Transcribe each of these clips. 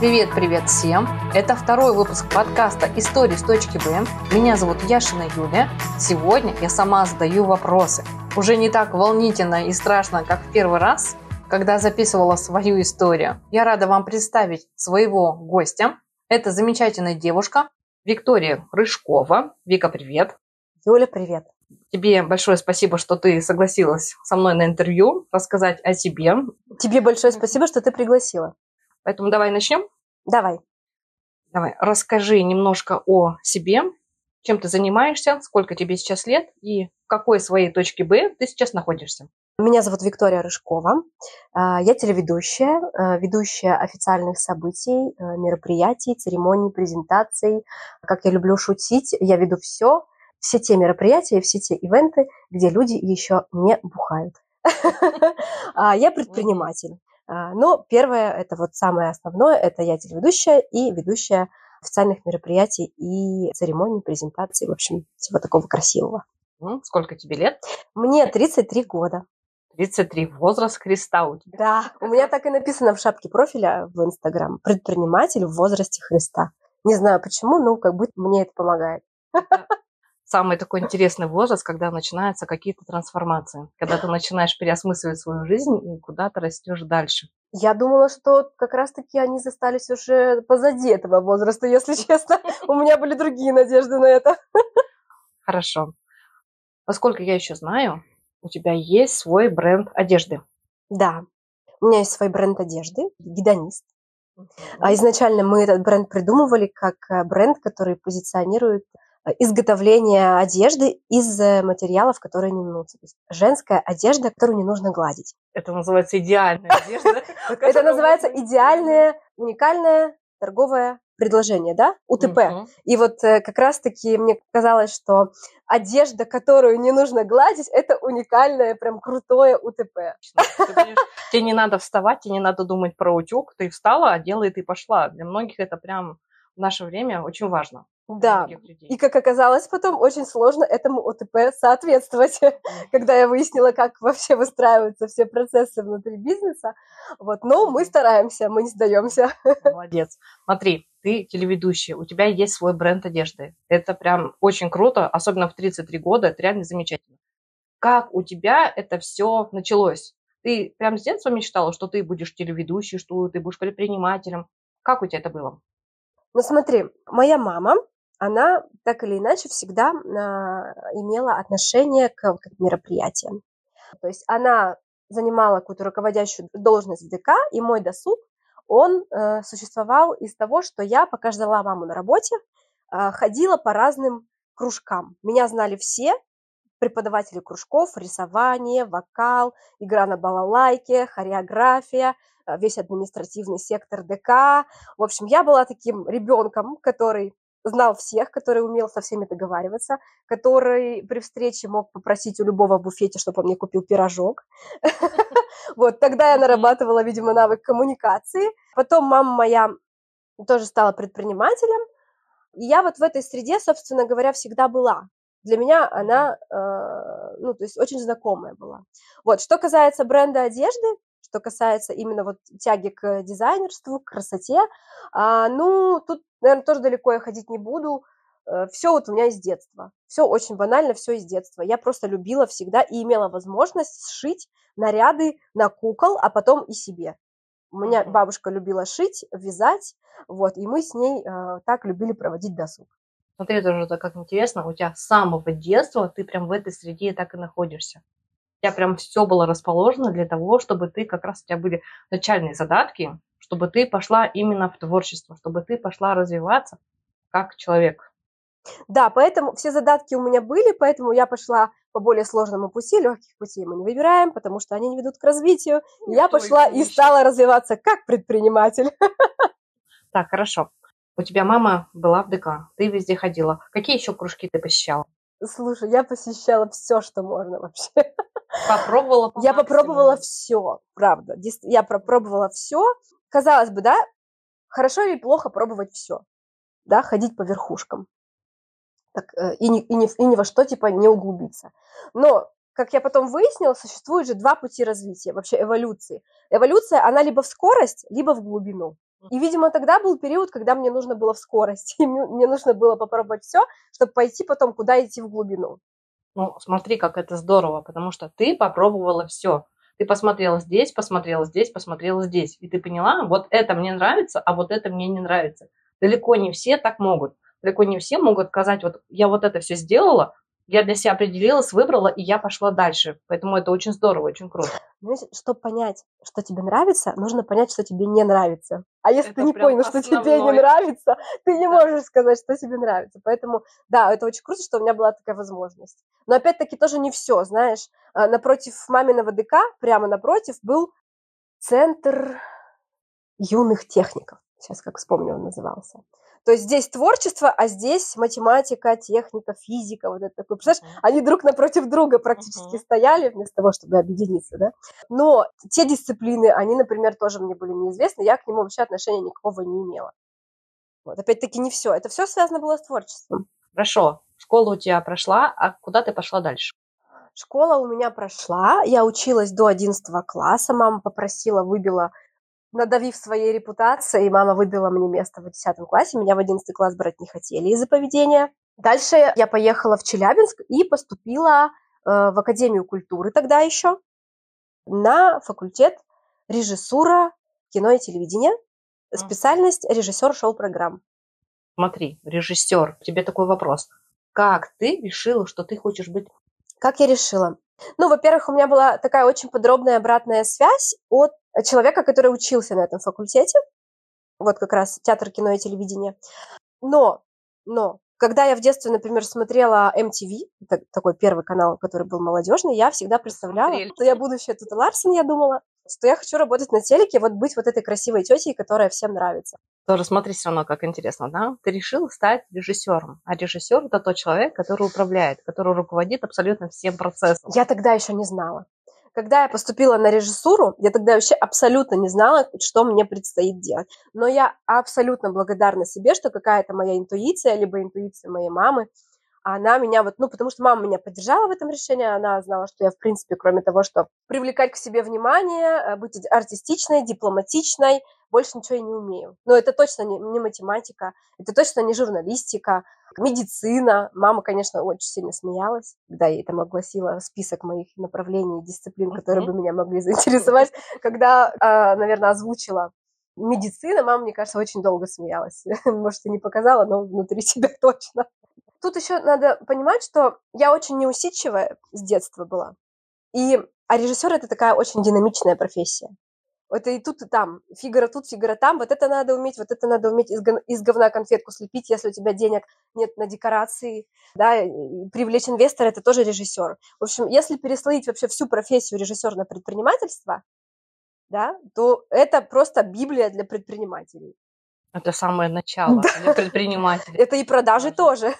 Привет-привет всем! Это второй выпуск подкаста «Истории с точки Б». Меня зовут Яшина Юля. Сегодня я сама задаю вопросы. Уже не так волнительно и страшно, как в первый раз, когда записывала свою историю. Я рада вам представить своего гостя. Это замечательная девушка Виктория Рыжкова. Вика, привет! Юля, привет! Тебе большое спасибо, что ты согласилась со мной на интервью рассказать о себе. Тебе большое спасибо, что ты пригласила. Поэтому давай начнем. Давай. Давай, расскажи немножко о себе, чем ты занимаешься, сколько тебе сейчас лет и в какой своей точке Б ты сейчас находишься. Меня зовут Виктория Рыжкова. А, я телеведущая, а, ведущая официальных событий, а, мероприятий, церемоний, презентаций. Как я люблю шутить, я веду все, все те мероприятия, все те ивенты, где люди еще не бухают. Я предприниматель. А, но первое, это вот самое основное, это я телеведущая и ведущая официальных мероприятий и церемоний, презентаций, в общем, всего такого красивого. Сколько тебе лет? Мне 33 года. 33, возраст Христа у тебя. Да, у меня так и написано в шапке профиля в Инстаграм. Предприниматель в возрасте Христа. Не знаю почему, но как будто мне это помогает самый такой интересный возраст, когда начинаются какие-то трансформации, когда ты начинаешь переосмысливать свою жизнь и куда ты растешь дальше. Я думала, что как раз-таки они застались уже позади этого возраста, если честно. У меня были другие надежды на это. Хорошо. Поскольку я еще знаю, у тебя есть свой бренд одежды. Да, у меня есть свой бренд одежды, гидонист. А изначально мы этот бренд придумывали как э, бренд, который позиционирует изготовление одежды из э, материалов, которые не мнутся. То есть женская одежда, которую не нужно гладить. Это называется идеальная одежда. Это называется идеальное, уникальное торговое предложение, да, УТП. И вот э, как раз-таки мне казалось, что одежда, которую не нужно гладить, это уникальное, прям крутое УТП. Тебе не надо вставать, тебе не надо думать про утюг, ты встала, одела и ты пошла. Для многих это прям в наше время очень важно. Да, и как оказалось потом, очень сложно этому ОТП соответствовать, когда я выяснила, как вообще выстраиваются все процессы внутри бизнеса. Вот, но мы стараемся, мы не сдаемся. Молодец. Смотри, ты телеведущий, у тебя есть свой бренд одежды. Это прям очень круто, особенно в 33 года, это реально замечательно. Как у тебя это все началось? Ты прям с детства мечтала, что ты будешь телеведущей, что ты будешь предпринимателем? Как у тебя это было? Ну смотри, моя мама, она так или иначе всегда а, имела отношение к, к мероприятиям. То есть она занимала какую-то руководящую должность в ДК, и мой досуг, он э, существовал из того, что я, пока ждала маму на работе, э, ходила по разным кружкам. Меня знали все, преподаватели кружков, рисование, вокал, игра на балалайке, хореография, э, весь административный сектор ДК. В общем, я была таким ребенком, который знал всех, который умел со всеми договариваться, который при встрече мог попросить у любого в буфете, чтобы он мне купил пирожок. Вот, тогда я нарабатывала, видимо, навык коммуникации. Потом мама моя тоже стала предпринимателем. И я вот в этой среде, собственно говоря, всегда была. Для меня она, э, ну, то есть очень знакомая была. Вот, что касается бренда одежды, что касается именно вот тяги к дизайнерству, к красоте, а, ну, тут, наверное, тоже далеко я ходить не буду. Э, все вот у меня из детства. Все очень банально, все из детства. Я просто любила всегда и имела возможность сшить наряды на кукол, а потом и себе. У меня бабушка любила шить, вязать, вот, и мы с ней э, так любили проводить досуг. Смотри, тоже это как интересно, у тебя с самого детства ты прям в этой среде так и находишься тебя прям все было расположено для того, чтобы ты, как раз у тебя были начальные задатки, чтобы ты пошла именно в творчество, чтобы ты пошла развиваться как человек. Да, поэтому все задатки у меня были, поэтому я пошла по более сложному пути, легких путей мы не выбираем, потому что они не ведут к развитию. И я пошла и стала развиваться как предприниматель. Так, хорошо. У тебя мама была в ДК, ты везде ходила. Какие еще кружки ты посещала? Слушай, я посещала все, что можно вообще. Попробовала по Я попробовала все, правда. Я попробовала все. Казалось бы, да, хорошо или плохо пробовать все, да, ходить по верхушкам. Так, э, и, ни, и, ни, и ни во что, типа, не углубиться. Но, как я потом выяснила, существует же два пути развития, вообще эволюции. Эволюция, она либо в скорость, либо в глубину. И, видимо, тогда был период, когда мне нужно было в скорость. И мне нужно было попробовать все, чтобы пойти потом куда идти в глубину. Ну, смотри, как это здорово, потому что ты попробовала все. Ты посмотрела здесь, посмотрела здесь, посмотрела здесь. И ты поняла, вот это мне нравится, а вот это мне не нравится. Далеко не все так могут. Далеко не все могут сказать, вот я вот это все сделала, я для себя определилась, выбрала, и я пошла дальше. Поэтому это очень здорово, очень круто. Знаете, чтобы понять, что тебе нравится, нужно понять, что тебе не нравится. А если это ты не понял, что тебе не нравится, ты не да. можешь сказать, что тебе нравится. Поэтому, да, это очень круто, что у меня была такая возможность. Но опять-таки тоже не все, знаешь. А, напротив маминого ДК, прямо напротив, был центр юных техников. Сейчас как вспомню, он назывался. То есть здесь творчество, а здесь математика, техника, физика, вот это такое. Представляешь, uh-huh. они друг напротив друга практически uh-huh. стояли вместо того, чтобы объединиться, да. Но те дисциплины, они, например, тоже мне были неизвестны, я к нему вообще отношения никакого не имела. Вот, опять-таки не все. Это все связано было с творчеством. Хорошо. Школа у тебя прошла, а куда ты пошла дальше? Школа у меня прошла, я училась до 11 класса, мама попросила, выбила надавив своей репутацией, мама выбила мне место в 10 классе, меня в 11 класс брать не хотели из-за поведения. Дальше я поехала в Челябинск и поступила э, в Академию культуры тогда еще на факультет режиссура кино и телевидения, специальность режиссер шоу-программ. Смотри, режиссер, тебе такой вопрос. Как ты решила, что ты хочешь быть? Как я решила? Ну, во-первых, у меня была такая очень подробная обратная связь от человека, который учился на этом факультете. Вот как раз театр, кино и телевидение. Но, но, когда я в детстве, например, смотрела MTV, это такой первый канал, который был молодежный, я всегда представляла, Смотрели. что я будущая Тута Ларсен, я думала, что я хочу работать на телеке, вот быть вот этой красивой тетей, которая всем нравится. Тоже смотри все равно, как интересно, да? Ты решил стать режиссером, а режиссер это тот человек, который управляет, который руководит абсолютно всем процессом. Я тогда еще не знала. Когда я поступила на режиссуру, я тогда вообще абсолютно не знала, что мне предстоит делать. Но я абсолютно благодарна себе, что какая-то моя интуиция, либо интуиция моей мамы, она меня вот, ну, потому что мама меня поддержала в этом решении, она знала, что я, в принципе, кроме того, что привлекать к себе внимание, э, быть артистичной, дипломатичной, больше ничего я не умею. Но это точно не, не математика, это точно не журналистика, медицина. Мама, конечно, очень сильно смеялась, когда я там огласила список моих направлений и дисциплин, которые бы меня могли заинтересовать. Когда, а, наверное, озвучила медицина, мама, мне кажется, очень долго смеялась. Может, и не показала, но внутри себя точно. Тут еще надо понимать, что я очень неусидчивая с детства была. И, а режиссер это такая очень динамичная профессия. Это и тут, и там. Фигура тут, фигура там. Вот это надо уметь, вот это надо уметь из, из говна конфетку слепить, если у тебя денег нет на декорации. Да, и привлечь инвестора – это тоже режиссер. В общем, если переслоить вообще всю профессию режиссера на предпринимательство, да, то это просто Библия для предпринимателей. Это самое начало для предпринимателей. Это и продажи тоже.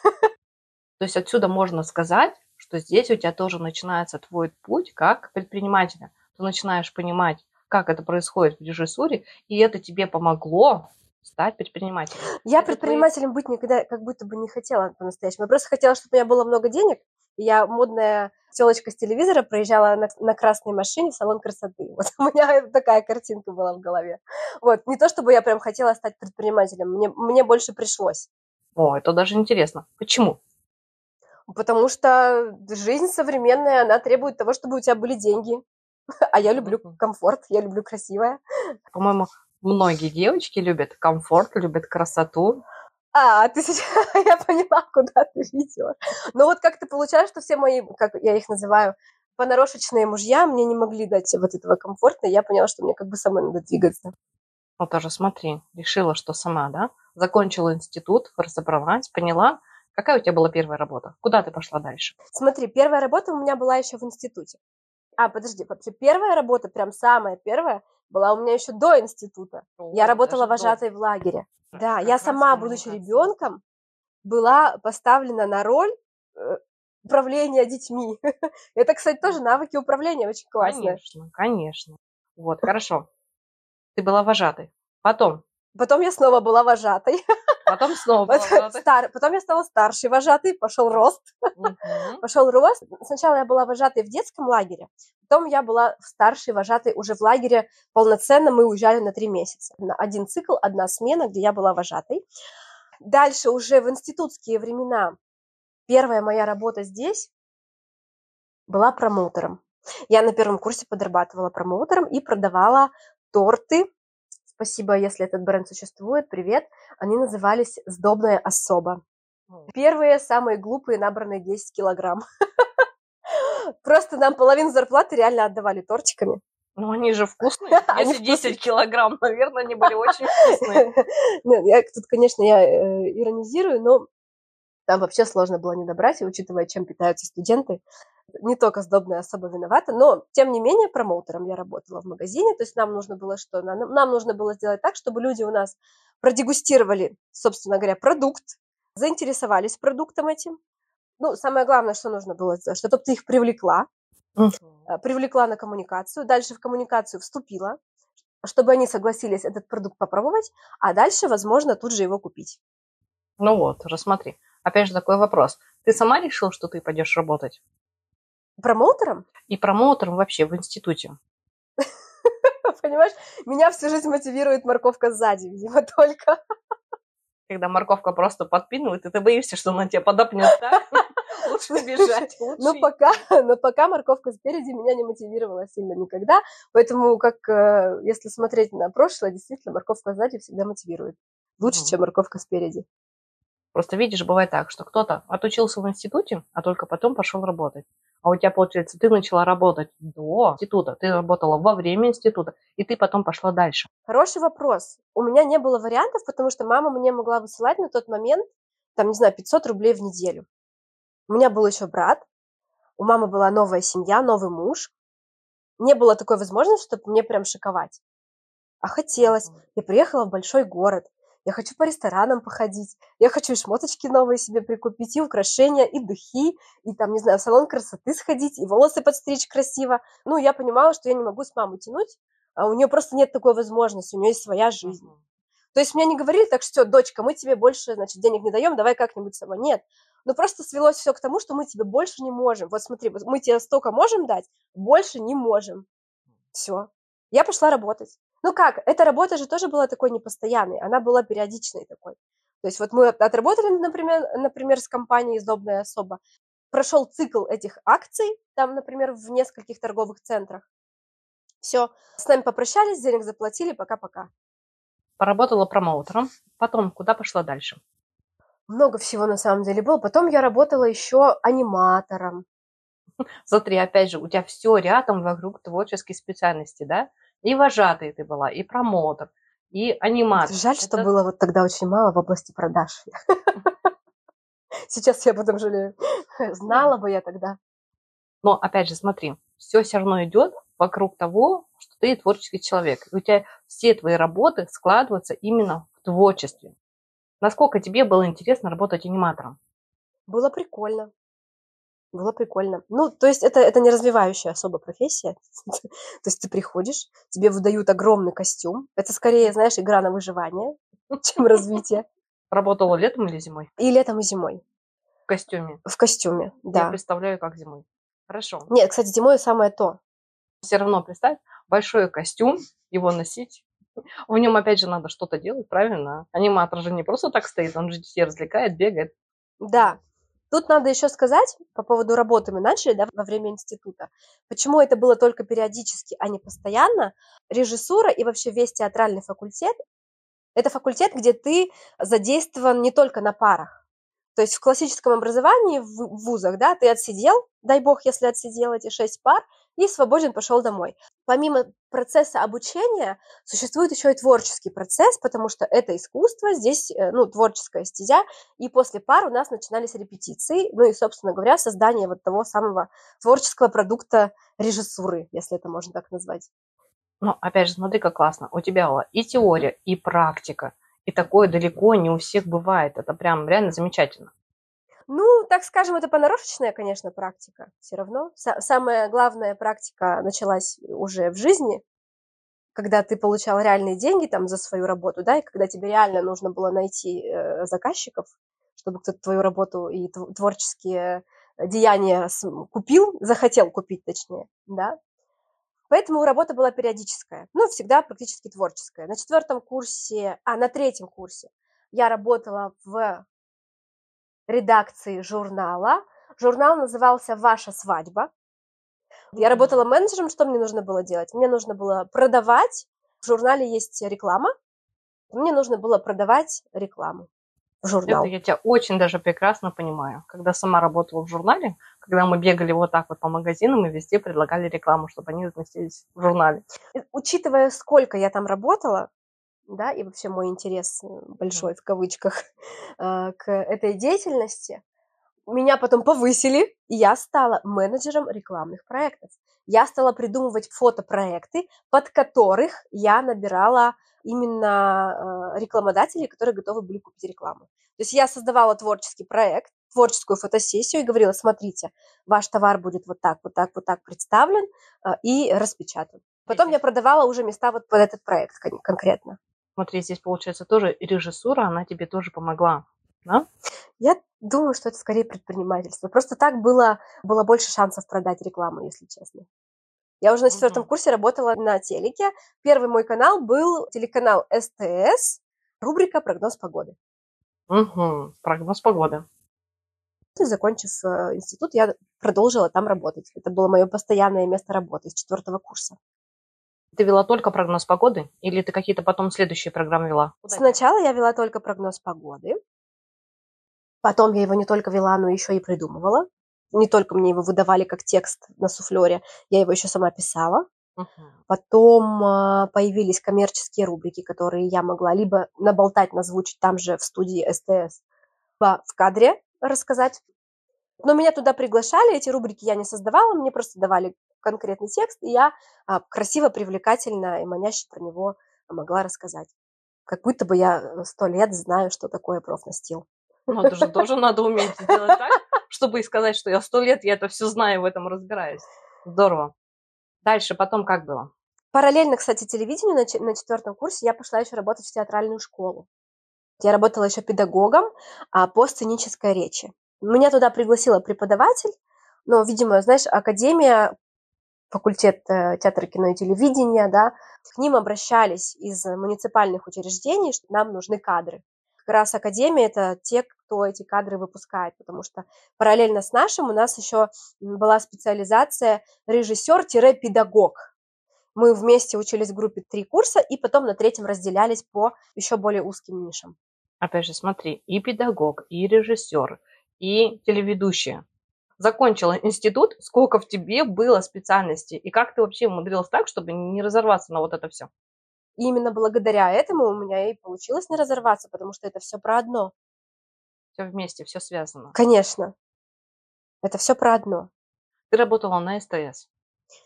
То есть отсюда можно сказать, что здесь у тебя тоже начинается твой путь как предпринимателя. Ты начинаешь понимать, как это происходит в режиссуре, и это тебе помогло стать предпринимателем. Я это предпринимателем твои... быть никогда как будто бы не хотела по-настоящему. Я просто хотела, чтобы у меня было много денег, я модная телочка с телевизора проезжала на, на красной машине в салон красоты. Вот у меня такая картинка была в голове. Вот. Не то, чтобы я прям хотела стать предпринимателем, мне, мне больше пришлось. О, это даже интересно. Почему? Потому что жизнь современная, она требует того, чтобы у тебя были деньги. А я люблю комфорт, я люблю красивое. По-моему, многие девочки любят комфорт, любят красоту. А, ты сейчас, я поняла, куда ты ведешь. Но вот как-то получается, что все мои, как я их называю, понарошечные мужья мне не могли дать вот этого комфорта, и я поняла, что мне как бы самой надо двигаться. Ну тоже смотри, решила, что сама, да? Закончила институт, разобралась, поняла, Какая у тебя была первая работа? Куда ты пошла дальше? Смотри, первая работа у меня была еще в институте. А, подожди, вообще первая работа, прям самая первая, была у меня еще до института. О, я работала вожатой до. в лагере. Да, я сама, будучи ребенком, была поставлена на роль э, управления детьми. Это, кстати, тоже навыки управления очень классные. Конечно, конечно. Вот, хорошо. Ты была вожатой. Потом Потом я снова была вожатой. Потом снова была вожатой. Стар... Потом я стала старшей вожатой, пошел рост. Пошел рост. Сначала я была вожатой в детском лагере, потом я была старшей вожатой уже в лагере полноценно. Мы уезжали на три месяца. На один цикл, одна смена, где я была вожатой. Дальше уже в институтские времена первая моя работа здесь была промоутером. Я на первом курсе подрабатывала промоутером и продавала торты Спасибо, если этот бренд существует. Привет. Они назывались «Сдобная особа». Первые, самые глупые, набранные 10 килограмм. Просто нам половину зарплаты реально отдавали тортиками. Ну, они же вкусные. Если 10 килограмм, наверное, они были очень вкусные. Я тут, конечно, я э, иронизирую, но там вообще сложно было не добрать, и учитывая, чем питаются студенты, не только сдобная особо виновата, но, тем не менее, промоутером я работала в магазине, то есть нам нужно было что? Нам, нам нужно было сделать так, чтобы люди у нас продегустировали, собственно говоря, продукт, заинтересовались продуктом этим. Ну, самое главное, что нужно было сделать, чтобы ты их привлекла, uh-huh. привлекла на коммуникацию, дальше в коммуникацию вступила, чтобы они согласились этот продукт попробовать, а дальше, возможно, тут же его купить. Ну вот, рассмотри. Опять же такой вопрос. Ты сама решила, что ты пойдешь работать? Промоутером? И промоутером вообще в институте. Понимаешь, меня всю жизнь мотивирует морковка сзади, видимо, только. Когда морковка просто подпинывает, и ты боишься, что она тебя подопнет, да? Лучше бежать. Но пока, но пока морковка спереди меня не мотивировала сильно никогда. Поэтому, как э, если смотреть на прошлое, действительно, морковка сзади всегда мотивирует. Лучше, чем морковка спереди. Просто видишь, бывает так, что кто-то отучился в институте, а только потом пошел работать. А у тебя, получается, ты начала работать до института, ты работала во время института, и ты потом пошла дальше. Хороший вопрос. У меня не было вариантов, потому что мама мне могла высылать на тот момент, там, не знаю, 500 рублей в неделю. У меня был еще брат, у мамы была новая семья, новый муж. Не было такой возможности, чтобы мне прям шиковать. А хотелось. Я приехала в большой город я хочу по ресторанам походить, я хочу и шмоточки новые себе прикупить, и украшения, и духи, и там, не знаю, в салон красоты сходить, и волосы подстричь красиво. Ну, я понимала, что я не могу с мамой тянуть, а у нее просто нет такой возможности, у нее есть своя жизнь. То есть мне не говорили так, что, дочка, мы тебе больше, значит, денег не даем, давай как-нибудь сама. Нет. Но просто свелось все к тому, что мы тебе больше не можем. Вот смотри, мы тебе столько можем дать, больше не можем. Все. Я пошла работать. Ну как, эта работа же тоже была такой непостоянной, она была периодичной такой. То есть вот мы отработали, например, например с компанией «Сдобная особа», прошел цикл этих акций, там, например, в нескольких торговых центрах. Все, с нами попрощались, денег заплатили, пока-пока. Поработала промоутером, потом куда пошла дальше? Много всего на самом деле было. Потом я работала еще аниматором. Смотри, опять же, у тебя все рядом вокруг творческой специальности, да? И вожатый ты была, и промотор, и аниматор. Жаль, Это... что было вот тогда очень мало в области продаж. Сейчас я об этом жалею. Знала бы я тогда. Но опять же, смотри, все все равно идет вокруг того, что ты творческий человек. И у тебя все твои работы складываются именно в творчестве. Насколько тебе было интересно работать аниматором? Было прикольно. Было прикольно. Ну, то есть это, это не развивающая особо профессия. то есть ты приходишь, тебе выдают огромный костюм. Это скорее, знаешь, игра на выживание, чем развитие. Работала летом или зимой? И летом, и зимой. В костюме? В костюме, да. Я представляю, как зимой. Хорошо. Нет, кстати, зимой самое то. Все равно представь, большой костюм, его носить. В нем, опять же, надо что-то делать, правильно? Аниматор же не просто так стоит, он же детей развлекает, бегает. Да, Тут надо еще сказать по поводу работы мы начали да, во время института. Почему это было только периодически, а не постоянно? Режиссура и вообще весь театральный факультет – это факультет, где ты задействован не только на парах. То есть в классическом образовании в вузах, да, ты отсидел, дай бог, если отсидел эти шесть пар, и свободен пошел домой. Помимо процесса обучения существует еще и творческий процесс, потому что это искусство, здесь, э, ну, творческая стезя, и после пар у нас начинались репетиции, ну и, собственно говоря, создание вот того самого творческого продукта режиссуры, если это можно так назвать. Ну, опять же, смотри, как классно. У тебя была и теория, и практика. И такое далеко не у всех бывает. Это прям реально замечательно. Ну, так скажем, это понарошечная, конечно, практика. Все равно. Самая главная практика началась уже в жизни, когда ты получал реальные деньги там за свою работу, да, и когда тебе реально нужно было найти э, заказчиков, чтобы кто-то твою работу и творческие деяния купил, захотел купить, точнее, да. Поэтому работа была периодическая, но всегда практически творческая. На четвертом курсе, а на третьем курсе я работала в редакции журнала. Журнал назывался «Ваша свадьба». Я работала менеджером, что мне нужно было делать? Мне нужно было продавать, в журнале есть реклама, мне нужно было продавать рекламу в журнал. Это я тебя очень даже прекрасно понимаю. Когда сама работала в журнале, когда мы бегали вот так вот по магазинам и везде предлагали рекламу, чтобы они разместились в журнале. Учитывая, сколько я там работала, да, и вообще мой интерес э, большой в кавычках э, к этой деятельности, меня потом повысили, и я стала менеджером рекламных проектов. Я стала придумывать фотопроекты, под которых я набирала именно э, рекламодателей, которые готовы были купить рекламу. То есть я создавала творческий проект, творческую фотосессию и говорила, смотрите, ваш товар будет вот так, вот так, вот так представлен и распечатан. Потом я продавала уже места вот под этот проект конкретно. Смотри, здесь получается тоже режиссура, она тебе тоже помогла, да? Я думаю, что это скорее предпринимательство. Просто так было, было больше шансов продать рекламу, если честно. Я уже на четвертом курсе работала на телеке. Первый мой канал был телеканал СТС, рубрика «Прогноз погоды». Угу, прогноз погоды. Закончив э, институт, я продолжила там работать. Это было мое постоянное место работы с четвертого курса. Ты вела только прогноз погоды? Или ты какие-то потом следующие программы вела? Куда Сначала я вела только прогноз погоды. Потом я его не только вела, но еще и придумывала. Не только мне его выдавали как текст на суфлере, я его еще сама писала. Uh-huh. Потом э, появились коммерческие рубрики, которые я могла либо наболтать, назвучить там же в студии СТС, либо в кадре рассказать. Но меня туда приглашали, эти рубрики я не создавала, мне просто давали конкретный текст, и я а, красиво, привлекательно и маняще про него могла рассказать. Как будто бы я э, сто лет знаю, что такое профнастил. Ну, это же тоже надо уметь сделать так, чтобы и сказать, что я сто лет, я это все знаю, в этом разбираюсь. Здорово. Дальше, потом как было? Параллельно, кстати, телевидению на, на четвертом курсе я пошла еще работать в театральную школу. Я работала еще педагогом а, по сценической речи. Меня туда пригласила преподаватель, но, видимо, знаешь, академия факультет э, театра, кино и телевидения, да, к ним обращались из муниципальных учреждений, что нам нужны кадры. Как раз Академия – это те, кто эти кадры выпускает, потому что параллельно с нашим у нас еще была специализация режиссер-педагог. Мы вместе учились в группе три курса, и потом на третьем разделялись по еще более узким нишам. Опять же, смотри, и педагог, и режиссер, и телеведущая закончила институт, сколько в тебе было специальностей, и как ты вообще умудрилась так, чтобы не разорваться на вот это все? И именно благодаря этому у меня и получилось не разорваться, потому что это все про одно. Все вместе, все связано. Конечно. Это все про одно. Ты работала на СТС,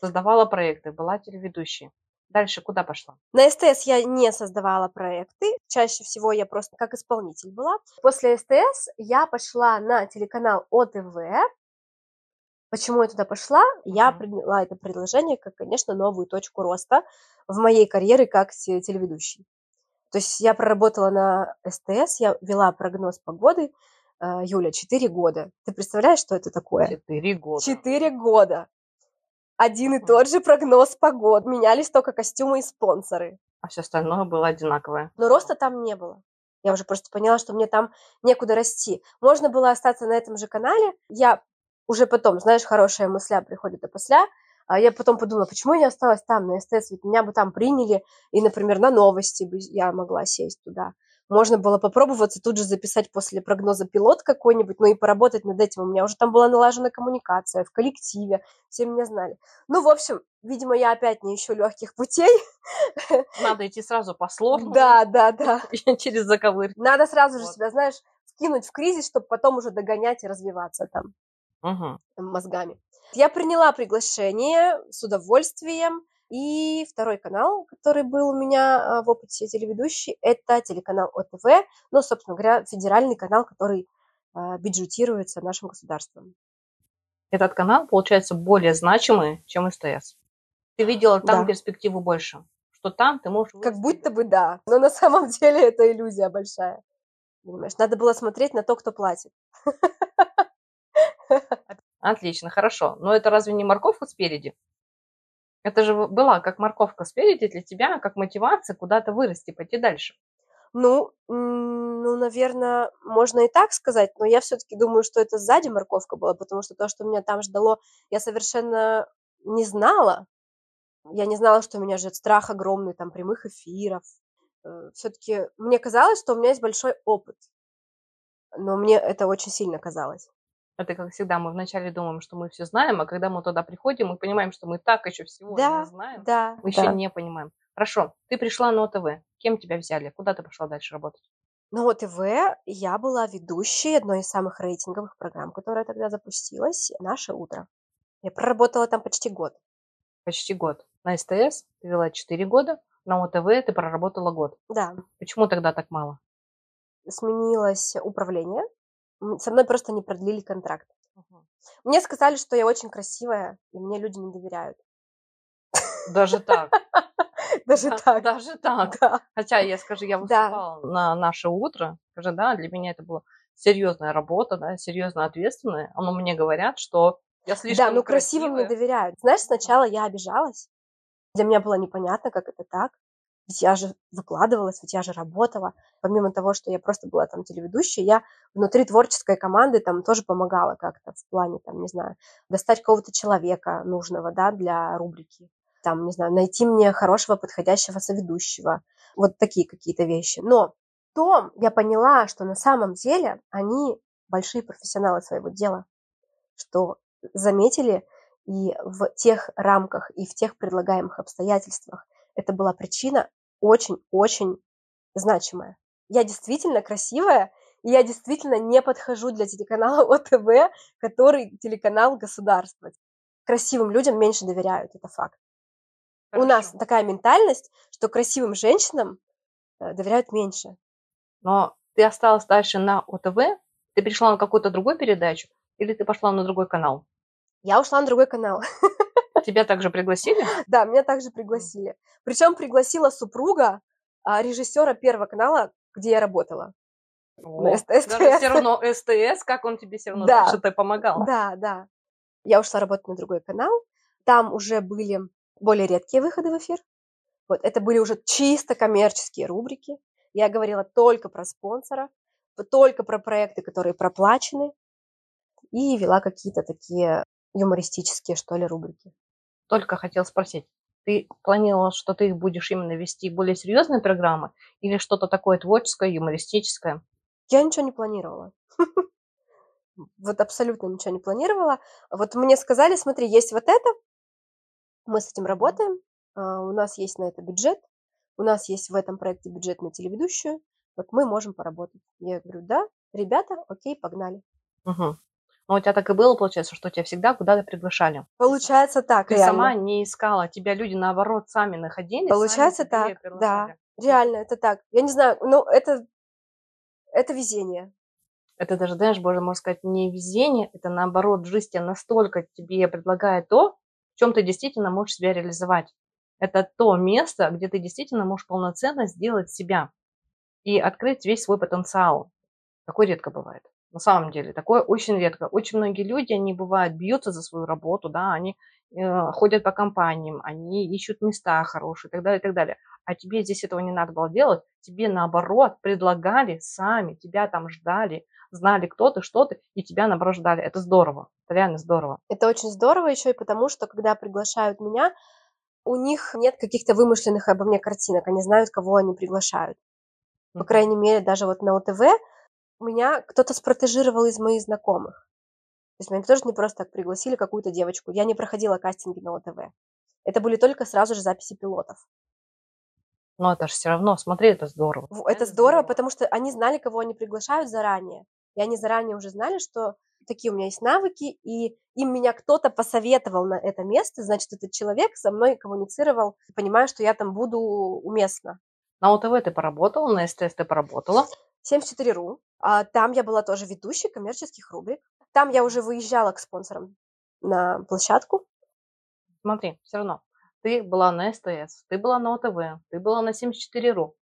создавала проекты, была телеведущей. Дальше куда пошла? На СТС я не создавала проекты. Чаще всего я просто как исполнитель была. После СТС я пошла на телеканал ОТВ, Почему я туда пошла? Я приняла это предложение как, конечно, новую точку роста в моей карьере как телеведущий. То есть я проработала на СТС, я вела прогноз погоды, э, Юля, 4 года. Ты представляешь, что это такое? 4 года. 4 года. Один и тот же прогноз погод. Менялись только костюмы и спонсоры. А все остальное было одинаковое. Но роста там не было. Я уже просто поняла, что мне там некуда расти. Можно было остаться на этом же канале. Я уже потом, знаешь, хорошая мысля приходит опосля, а я потом подумала, почему я не осталась там, на СТС, ведь меня бы там приняли, и, например, на новости бы я могла сесть туда. Можно было попробоваться тут же записать после прогноза пилот какой-нибудь, ну и поработать над этим. У меня уже там была налажена коммуникация в коллективе, все меня знали. Ну, в общем, видимо, я опять не ищу легких путей. Надо идти сразу по сложному. Да, да, да. Через заковырки. Надо сразу же себя, знаешь, скинуть в кризис, чтобы потом уже догонять и развиваться там угу. мозгами. Я приняла приглашение с удовольствием. И второй канал, который был у меня а, в опыте телеведущий, это телеканал ОТВ, ну, собственно говоря, федеральный канал, который э, бюджетируется нашим государством. Этот канал, получается, более значимый, чем СТС. Ты видела там да. перспективу больше, что там ты можешь... Как будто бы да, но на самом деле это иллюзия большая. Понимаешь, надо было смотреть на то, кто платит. Отлично, хорошо. Но это разве не морковка спереди? Это же была как морковка спереди для тебя, как мотивация куда-то вырасти, пойти дальше. Ну, ну, наверное, можно и так сказать, но я все-таки думаю, что это сзади морковка была, потому что то, что меня там ждало, я совершенно не знала. Я не знала, что меня ждет страх огромный, там, прямых эфиров. Э, все-таки мне казалось, что у меня есть большой опыт, но мне это очень сильно казалось. Это как всегда, мы вначале думаем, что мы все знаем, а когда мы туда приходим, мы понимаем, что мы так еще всего да, не знаем. Да, мы да. еще не понимаем. Хорошо, ты пришла на ОТВ. Кем тебя взяли? Куда ты пошла дальше работать? На ОТВ я была ведущей одной из самых рейтинговых программ, которая тогда запустилась, «Наше утро». Я проработала там почти год. Почти год. На СТС ты вела 4 года, на ОТВ ты проработала год. Да. Почему тогда так мало? Сменилось управление, со мной просто не продлили контракт. Угу. Мне сказали, что я очень красивая, и мне люди не доверяют. Даже так? Даже так. Даже так. Да. Хотя, я скажу, я выступала да. на наше утро, скажи, да, для меня это была серьезная работа, да, серьезно ответственная. Но мне говорят, что я слишком Да, ну красивым не доверяют. Знаешь, сначала я обижалась. Для меня было непонятно, как это так. Ведь я же выкладывалась, ведь я же работала. Помимо того, что я просто была там телеведущей, я внутри творческой команды там тоже помогала как-то в плане, там, не знаю, достать кого-то человека нужного, да, для рубрики. Там, не знаю, найти мне хорошего подходящего соведущего. Вот такие какие-то вещи. Но то я поняла, что на самом деле они большие профессионалы своего дела, что заметили и в тех рамках, и в тех предлагаемых обстоятельствах, это была причина очень-очень значимая. Я действительно красивая, и я действительно не подхожу для телеканала ОТВ, который телеканал государства. Красивым людям меньше доверяют, это факт. Хорошо. У нас такая ментальность, что красивым женщинам э, доверяют меньше. Но ты осталась дальше на ОТВ, ты перешла на какую-то другую передачу, или ты пошла на другой канал? Я ушла на другой канал. Тебя также пригласили? Да, меня также пригласили. Причем пригласила супруга а, режиссера Первого канала, где я работала. О, СТС. Даже все равно СТС, как он тебе все равно да. что ты помогал. Да, да. Я ушла работать на другой канал. Там уже были более редкие выходы в эфир. Вот, это были уже чисто коммерческие рубрики. Я говорила только про спонсоров, только про проекты, которые проплачены, и вела какие-то такие юмористические, что ли, рубрики. Только хотел спросить, ты планировал, что ты будешь именно вести более серьезные программы или что-то такое творческое, юмористическое? Я ничего не планировала. Вот абсолютно ничего не планировала. Вот мне сказали, смотри, есть вот это, мы с этим работаем, а, у нас есть на это бюджет, у нас есть в этом проекте бюджет на телеведущую, вот мы можем поработать. Я говорю, да, ребята, окей, погнали. Угу. Но у тебя так и было, получается, что тебя всегда куда-то приглашали. Получается так, Ты реально. сама не искала, тебя люди, наоборот, сами находили. Получается так, да. Реально, это так. Я не знаю, ну, это, это везение. Это даже, знаешь, боже, можно сказать, не везение, это наоборот, жизнь тебя настолько тебе предлагает то, в чем ты действительно можешь себя реализовать. Это то место, где ты действительно можешь полноценно сделать себя и открыть весь свой потенциал. Такое редко бывает. На самом деле, такое очень редко. Очень многие люди, они бывают, бьются за свою работу, да, они э, ходят по компаниям, они ищут места хорошие и так далее, и так далее. А тебе здесь этого не надо было делать. Тебе, наоборот, предлагали сами, тебя там ждали, знали, кто ты, что ты, и тебя, наоборот, ждали. Это здорово. Это реально здорово. Это очень здорово еще и потому, что когда приглашают меня, у них нет каких-то вымышленных обо мне картинок. Они знают, кого они приглашают. По крайней мере, даже вот на ОТВ меня кто-то спротежировал из моих знакомых. То есть меня тоже не просто так пригласили какую-то девочку. Я не проходила кастинги на ОТВ. Это были только сразу же записи пилотов. Но это же все равно, смотри, это здорово. Это, это здорово, здорово, потому что они знали, кого они приглашают заранее. И они заранее уже знали, что такие у меня есть навыки, и им меня кто-то посоветовал на это место, значит, этот человек со мной коммуницировал, понимая, что я там буду уместно. На ОТВ ты поработала, на СТС ты поработала. 74.ru. А там я была тоже ведущей коммерческих рубрик. Там я уже выезжала к спонсорам на площадку. Смотри, все равно. Ты была на СТС, ты была на ОТВ, ты была на 74.ру.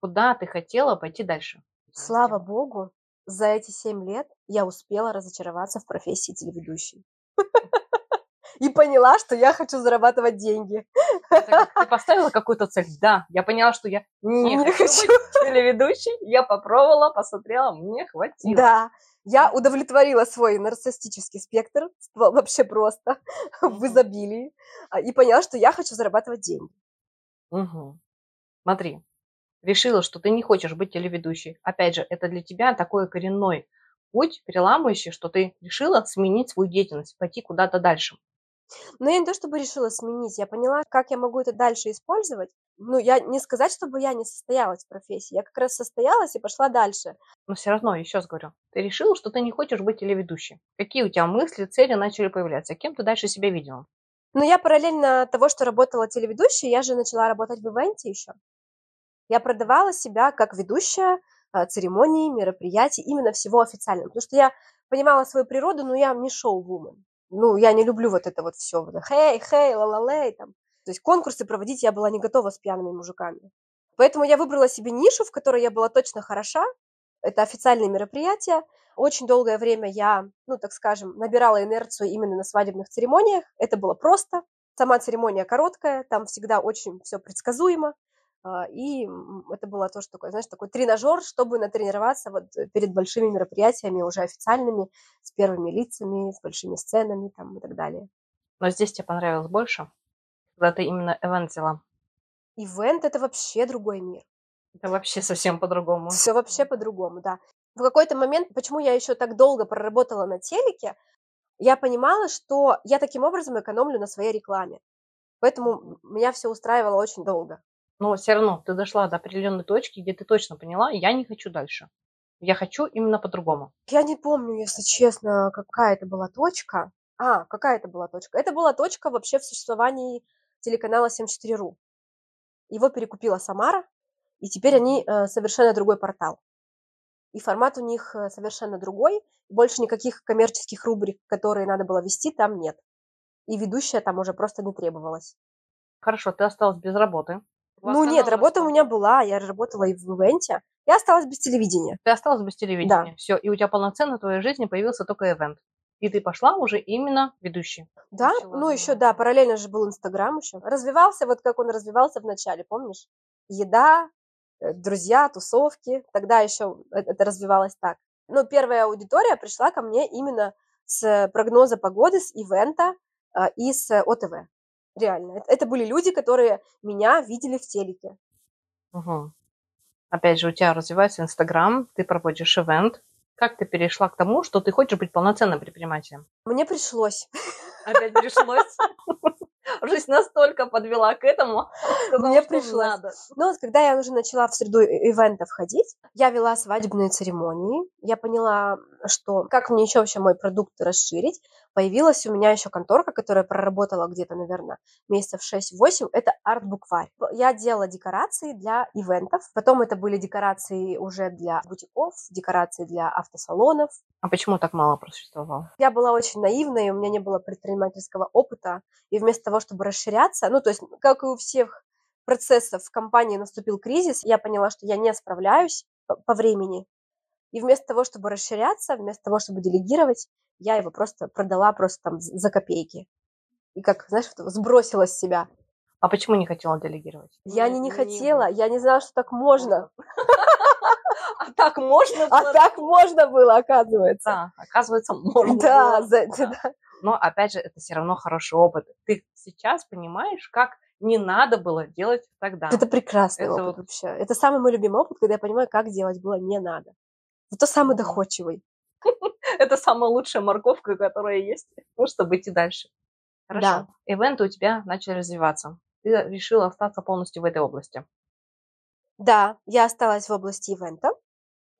Куда ты хотела пойти дальше? Слава богу, за эти семь лет я успела разочароваться в профессии телеведущей. И поняла, что я хочу зарабатывать деньги. ты поставила какую-то цель? Да, я поняла, что я не, не хочу, хочу быть телеведущей. Я попробовала, посмотрела, мне хватило. Да, я удовлетворила свой нарциссический спектр вообще просто в изобилии а, и поняла, что я хочу зарабатывать деньги. Угу. Смотри, решила, что ты не хочешь быть телеведущей. Опять же, это для тебя такой коренной путь, переламывающий, что ты решила сменить свою деятельность, пойти куда-то дальше. Но я не то чтобы решила сменить, я поняла, как я могу это дальше использовать. Ну, я не сказать, чтобы я не состоялась в профессии, я как раз состоялась и пошла дальше. Но все равно, еще раз говорю, ты решила, что ты не хочешь быть телеведущей. Какие у тебя мысли, цели начали появляться? Кем ты дальше себя видела? Ну, я параллельно того, что работала телеведущей, я же начала работать в ивенте еще. Я продавала себя как ведущая а, церемоний, мероприятий, именно всего официального. Потому что я понимала свою природу, но я не шоу-вумен. Ну, я не люблю вот это вот все. Хей, хей, ла-ла-лей, там. То есть конкурсы проводить я была не готова с пьяными мужиками. Поэтому я выбрала себе нишу, в которой я была точно хороша. Это официальные мероприятия. Очень долгое время я, ну, так скажем, набирала инерцию именно на свадебных церемониях. Это было просто. Сама церемония короткая, там всегда очень все предсказуемо. А, и это было тоже такое, знаешь, такой тренажер, чтобы натренироваться вот перед большими мероприятиями, уже официальными, с первыми лицами, с большими сценами там и так далее. Но здесь тебе понравилось больше, когда ты именно ивент взяла? Ивент – это вообще другой мир. Это вообще совсем по-другому. Все вообще по-другому, да. В какой-то момент, почему я еще так долго проработала на телеке, я понимала, что я таким образом экономлю на своей рекламе. Поэтому меня все устраивало очень долго. Но все равно ты дошла до определенной точки, где ты точно поняла, я не хочу дальше. Я хочу именно по-другому. Я не помню, если честно, какая это была точка. А, какая это была точка? Это была точка вообще в существовании телеканала 74.ru. Его перекупила Самара, и теперь они э, совершенно другой портал. И формат у них э, совершенно другой. Больше никаких коммерческих рубрик, которые надо было вести, там нет. И ведущая там уже просто не требовалась. Хорошо, ты осталась без работы. Ну нет, работа у меня была, я работала и в ивенте. Я осталась без телевидения. Ты осталась без телевидения. Да. Все, и у тебя полноценно в твоей жизни появился только ивент. И ты пошла уже именно ведущей. Да, Начала ну еще, да, параллельно же был Инстаграм еще. Развивался вот как он развивался в начале, помнишь? Еда, э, друзья, тусовки. Тогда еще это развивалось так. Но первая аудитория пришла ко мне именно с прогноза погоды, с ивента а, и с ОТВ. Реально. Это были люди, которые меня видели в телеке. Угу. Опять же, у тебя развивается Инстаграм, ты проводишь ивент. Как ты перешла к тому, что ты хочешь быть полноценным предпринимателем? Мне пришлось. Опять пришлось? Жизнь настолько подвела к этому, сказала, мне пришлось. Надо. Ну, вот когда я уже начала в среду ивентов ходить, я вела свадебные церемонии, я поняла, что как мне еще вообще мой продукт расширить, появилась у меня еще конторка, которая проработала где-то, наверное, месяцев 6-8, это арт-букварь. Я делала декорации для ивентов, потом это были декорации уже для бутиков, декорации для автосалонов. А почему так мало просуществовало? Я была очень наивной, у меня не было предпринимательского опыта, и вместо того, чтобы расширяться, ну, то есть, как и у всех процессов в компании наступил кризис, я поняла, что я не справляюсь по времени, и вместо того, чтобы расширяться, вместо того, чтобы делегировать, я его просто продала просто там за копейки. И как, знаешь, сбросила с себя. А почему не хотела делегировать? Я не, не хотела, я не знала, что так можно. А так можно было? А так можно было, оказывается. Да, оказывается, можно да, было. Да. Но, опять же, это все равно хороший опыт. Ты сейчас понимаешь, как не надо было делать тогда. Это прекрасный это опыт вот... вообще. Это самый мой любимый опыт, когда я понимаю, как делать было не надо. Зато самый доходчивый. Это самая лучшая морковка, которая есть, ну, чтобы идти дальше. Хорошо. Да. Ивенты у тебя начали развиваться. Ты решила остаться полностью в этой области. Да, я осталась в области ивента.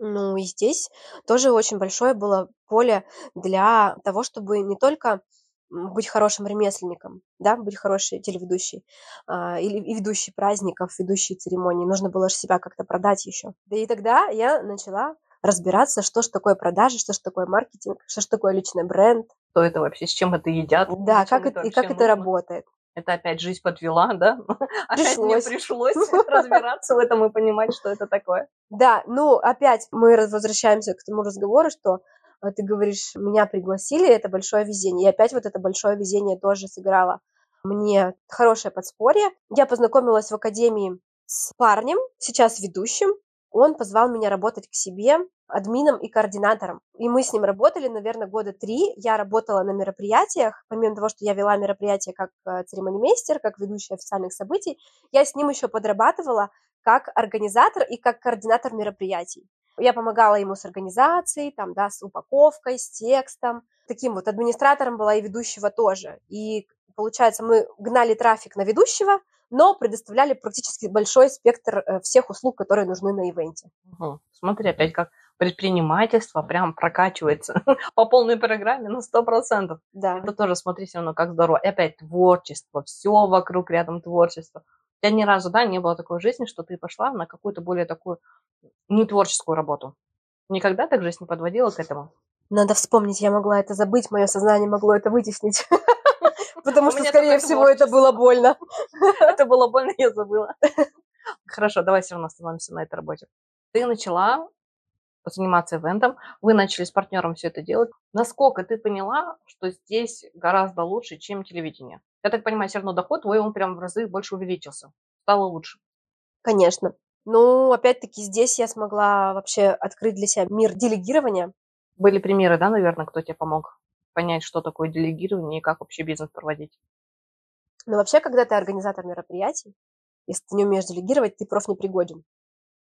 Ну и здесь тоже очень большое было поле для того, чтобы не только быть хорошим ремесленником, да, быть хорошей телеведущей а, или ведущей праздников, ведущей церемонии. Нужно было же себя как-то продать еще. Да и тогда я начала разбираться, что же такое продажи, что же такое маркетинг, что же такое личный бренд. Что это вообще, с чем это едят? Да, как это, и как это работает. Это опять жизнь подвела, да? Опять мне Пришлось. пришлось разбираться в этом и понимать, что это такое. Да, ну, опять мы возвращаемся к тому разговору, что э, ты говоришь, меня пригласили, это большое везение. И опять вот это большое везение тоже сыграло мне хорошее подспорье. Я познакомилась в академии с парнем, сейчас ведущим. Он позвал меня работать к себе админом и координатором. И мы с ним работали, наверное, года три. Я работала на мероприятиях, помимо того, что я вела мероприятия как э, церемонимейстер, как ведущая официальных событий, я с ним еще подрабатывала как организатор и как координатор мероприятий. Я помогала ему с организацией, там, да, с упаковкой, с текстом. Таким вот администратором была и ведущего тоже. И получается, мы гнали трафик на ведущего, но предоставляли практически большой спектр э, всех услуг, которые нужны на ивенте. Мгм. Смотри, опять как предпринимательство прям прокачивается по полной программе на 100%. Да. Это тоже, смотри, все равно как здорово. И опять творчество, все вокруг рядом творчество. У тебя ни разу, да, не было такой жизни, что ты пошла на какую-то более такую не творческую работу. Никогда так жизнь не подводила к этому? Надо вспомнить, я могла это забыть, мое сознание могло это вытеснить. Потому что, скорее всего, это было больно. Это было больно, я забыла. Хорошо, давай все равно остановимся на этой работе. Ты начала заниматься ивентом, вы начали с партнером все это делать. Насколько ты поняла, что здесь гораздо лучше, чем телевидение? Я так понимаю, все равно доход твой, он прям в разы больше увеличился. Стало лучше. Конечно. Ну, опять-таки, здесь я смогла вообще открыть для себя мир делегирования. Были примеры, да, наверное, кто тебе помог понять, что такое делегирование и как вообще бизнес проводить? Но вообще, когда ты организатор мероприятий, если ты не умеешь делегировать, ты профнепригоден.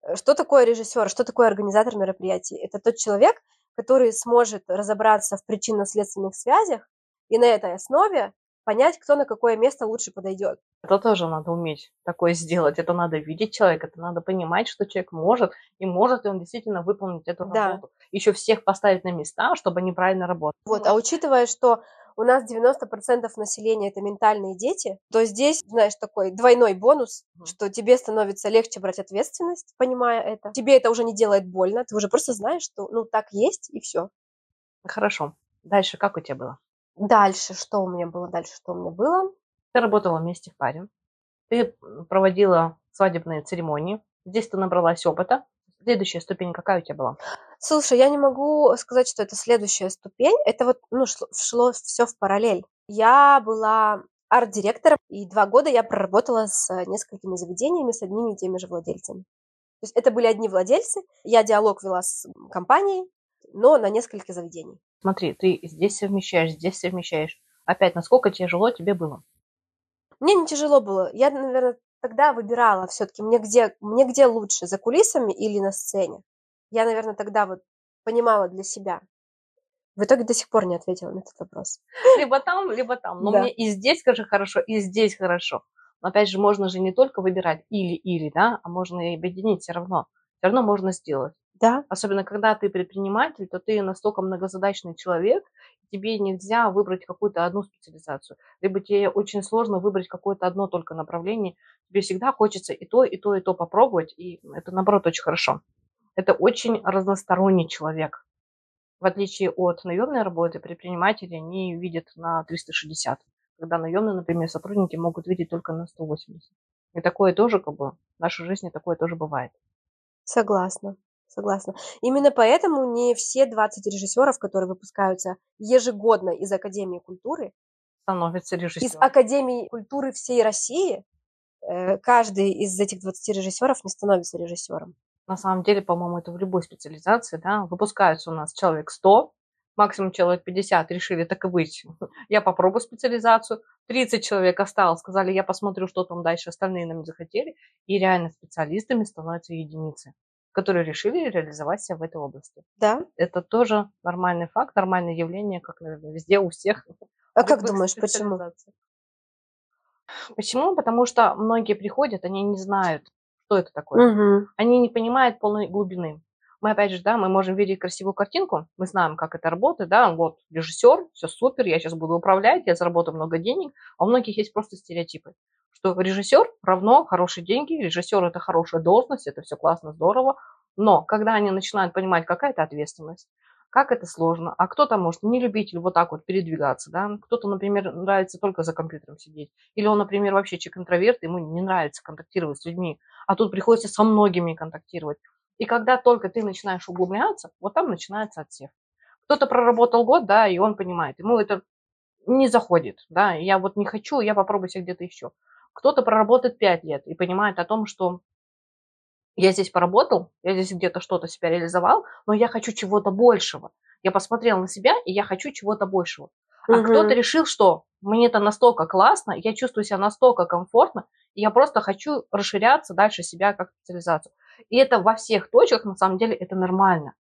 Э, Что такое режиссер, что такое организатор мероприятий? Это тот человек, который сможет разобраться в причинно-следственных связях и на этой основе понять, кто на какое место лучше подойдет. Это тоже надо уметь такое сделать. Это надо видеть человека, это надо понимать, что человек может, и может ли он действительно выполнить эту Да. работу. Еще всех поставить на места, чтобы они правильно работали. Вот. А учитывая, что у нас 90% населения это ментальные дети, то здесь, знаешь, такой двойной бонус, Мгм. что тебе становится легче брать ответственность, понимая это. Тебе это уже не делает больно, ты уже просто знаешь, что ну так есть и все. Хорошо. Дальше как у тебя было? Дальше, что у меня было? Дальше, что у меня было? Ты работала вместе в паре, ты проводила свадебные церемонии, здесь ты набралась опыта. Следующая ступень какая у тебя была? Слушай, я не могу сказать, что это следующая ступень. Это вот, ну, шло, шло все в параллель. Я была арт-директором, и два года я проработала с э, несколькими заведениями, с одними и теми же владельцами. То есть это были одни владельцы, я диалог вела с компанией, но на несколько заведений. Смотри, ты здесь совмещаешь, здесь совмещаешь. Опять, насколько тяжело тебе было? Мне не тяжело было. Я, наверное, тогда выбирала все-таки, мне где, мне где лучше, за кулисами или на сцене. Я, наверное, тогда вот понимала для себя. В итоге до сих пор не ответила на этот вопрос. Либо там, либо там. Но Да. мне и здесь, скажи, хорошо, и здесь хорошо. Но опять же, можно же не только выбирать или-или, да, а можно и объединить все равно. Все равно можно сделать. Да, Особенно, когда ты предприниматель, то ты настолько многозадачный человек, тебе нельзя выбрать какую-то одну специализацию. Либо тебе очень сложно выбрать какое-то одно только направление. Тебе всегда хочется и то, и то, и то попробовать, и это, наоборот, очень хорошо. Это очень разносторонний человек. В отличие от наемной работы, предприниматели не видят на 360. Когда наемные, например, сотрудники могут видеть только на 180. И такое тоже, как бы, в нашей жизни такое тоже бывает. согласна. Согласна. Именно поэтому не все 20 режиссеров, которые выпускаются ежегодно из Академии культуры, Становится из режиссером. Академии культуры всей России, э, каждый из этих 20 режиссеров не становится режиссером. На самом деле, по-моему, это в любой специализации, да, выпускаются у нас человек 100, максимум человек 50 решили так и быть. Я попробую специализацию. 30 человек осталось, сказали, я посмотрю, что там дальше, остальные нам не захотели. И реально специалистами становятся единицы, которые решили реализовать себя в этой области. Да? Это тоже нормальный факт, нормальное явление, как, наверное, везде у всех. А как думаешь, почему? Почему? Потому что многие приходят, они не знают, что это такое Мгм. они не понимают полной глубины. Мы, опять же, да, мы можем видеть красивую картинку, мы знаем, как это работает, да, вот режиссер, все супер, я сейчас буду управлять, я заработаю много денег, а у многих есть просто стереотипы, что режиссер равно хорошие деньги, режиссер это хорошая должность, это все классно, здорово, но когда они начинают понимать, какая это ответственность, как это сложно. А кто-то может не любитель вот так вот передвигаться, да. Кто-то, например, нравится только за компьютером сидеть. Или он, например, вообще человек интроверт, ему не нравится контактировать с людьми. А тут приходится со многими контактировать. И когда только ты начинаешь углубляться, вот там начинается отсев. Кто-то проработал год, да, и он понимает, ему это не заходит, да, я вот не хочу, я попробую себя где-то еще. Кто-то проработает 5 лет и понимает о том, что я здесь поработал, я здесь где-то что-то себя реализовал, но я хочу чего-то большего. Я посмотрел на себя, и я хочу чего-то большего. А угу. кто-то решил, что мне это настолько классно, я чувствую себя настолько комфортно, и я просто хочу расширяться дальше себя как специализацию. И это во всех точках, на самом деле, это нормально.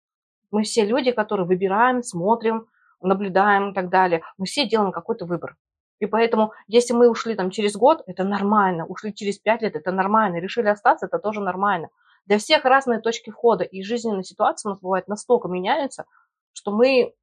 Мы все люди, которые выбираем, смотрим, наблюдаем и так далее. Мы все делаем какой-то выбор. И поэтому, если мы ушли там через год, это нормально. Ушли через пять лет, это нормально. Решили остаться, это тоже нормально. Для всех разные точки входа, и жизненные ситуации у нас бывает настолько меняются, что мы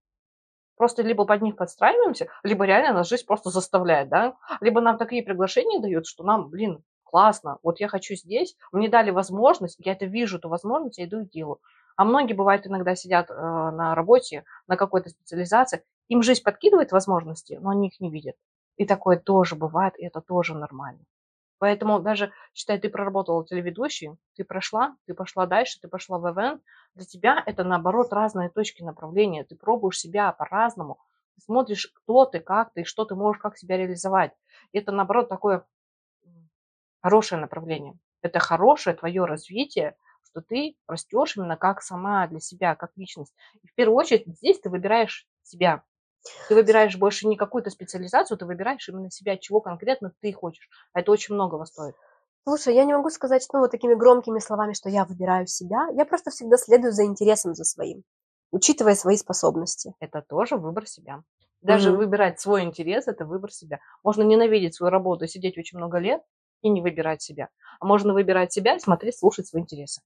просто либо под них подстраиваемся, либо реально нас жизнь просто заставляет, да, либо нам такие приглашения дают, что нам, блин, классно, вот я хочу здесь, мне дали возможность, я это вижу, эту возможность, я иду и делаю. А многие, бывает, иногда сидят э, на работе, на какой-то специализации, им жизнь подкидывает возможности, но они их не видят. И такое тоже бывает, и это тоже нормально. Поэтому даже, считай, ты проработала телеведущей, ты прошла, ты пошла дальше, ты пошла в ивент, для тебя это, наоборот, разные точки направления. Ты пробуешь себя по-разному, смотришь, кто ты, как ты, что ты можешь, как себя реализовать. Это, наоборот, такое хорошее направление. Это хорошее твое развитие, что ты растешь именно как сама для себя, как личность. И в первую очередь здесь ты выбираешь себя. Ты выбираешь больше не какую-то специализацию, ты выбираешь именно себя, чего конкретно ты хочешь. А это очень многого стоит. Слушай, я не могу сказать, ну, вот такими громкими словами, что я выбираю себя. Я просто всегда следую за интересом за своим, учитывая свои способности. Это тоже выбор себя. Даже mm-hmm. выбирать свой интерес – это выбор себя. Можно ненавидеть свою работу и сидеть очень много лет и не выбирать себя. А можно выбирать себя и смотреть, слушать свои интересы.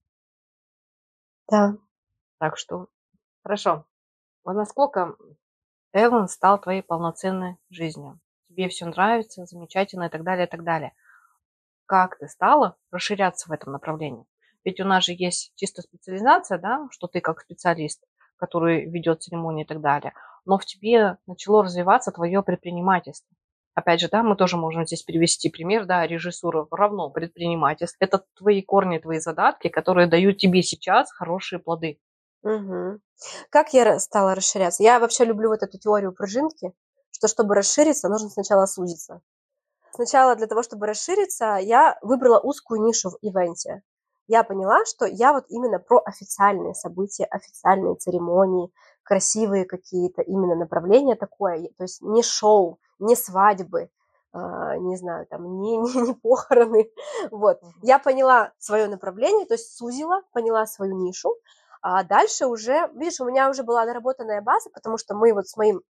Да. Так что, хорошо. Вот насколько Эван стал твоей полноценной жизнью. Тебе все нравится, замечательно и так далее, и так далее. Как ты стала расширяться в этом направлении? Ведь у нас же есть чисто специализация, да, что ты как специалист, который ведет церемонии и так далее. Но в тебе начало развиваться твое предпринимательство. Опять же, да, мы тоже можем здесь привести пример, да, режиссура равно предпринимательство. Это твои корни, твои задатки, которые дают тебе сейчас хорошие плоды. Угу. Как я стала расширяться? Я вообще люблю вот эту теорию пружинки, что чтобы расшириться, нужно сначала сузиться. Сначала для того, чтобы расшириться, я выбрала узкую нишу в ивенте. Я поняла, что я вот именно про официальные события, официальные церемонии, красивые какие-то именно направления такое, то есть не шоу, не свадьбы, а, не знаю, там, не, не, не похороны. Вот. Я поняла свое направление, то есть сузила, поняла свою нишу, а дальше уже, видишь, у меня уже была наработанная база, потому что мы вот с моим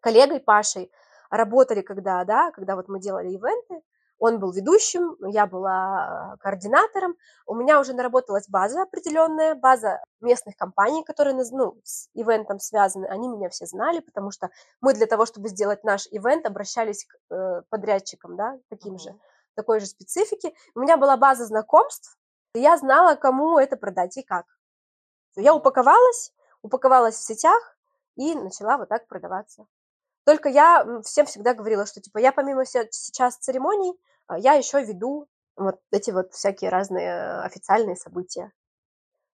коллегой Пашей работали, когда, да, когда вот мы делали ивенты, он был ведущим, я была координатором. У меня уже наработалась база определенная, база местных компаний, которые ну, с ивентом связаны. Они меня все знали, потому что мы для того, чтобы сделать наш ивент, обращались к э, подрядчикам, да, таким mm-hmm. же, такой же специфики. У меня была база знакомств, и я знала, кому это продать и как. Я упаковалась, упаковалась в сетях и начала вот так продаваться. Только я всем всегда говорила, что типа я помимо сейчас церемоний, а, я еще веду вот эти вот всякие разные официальные события.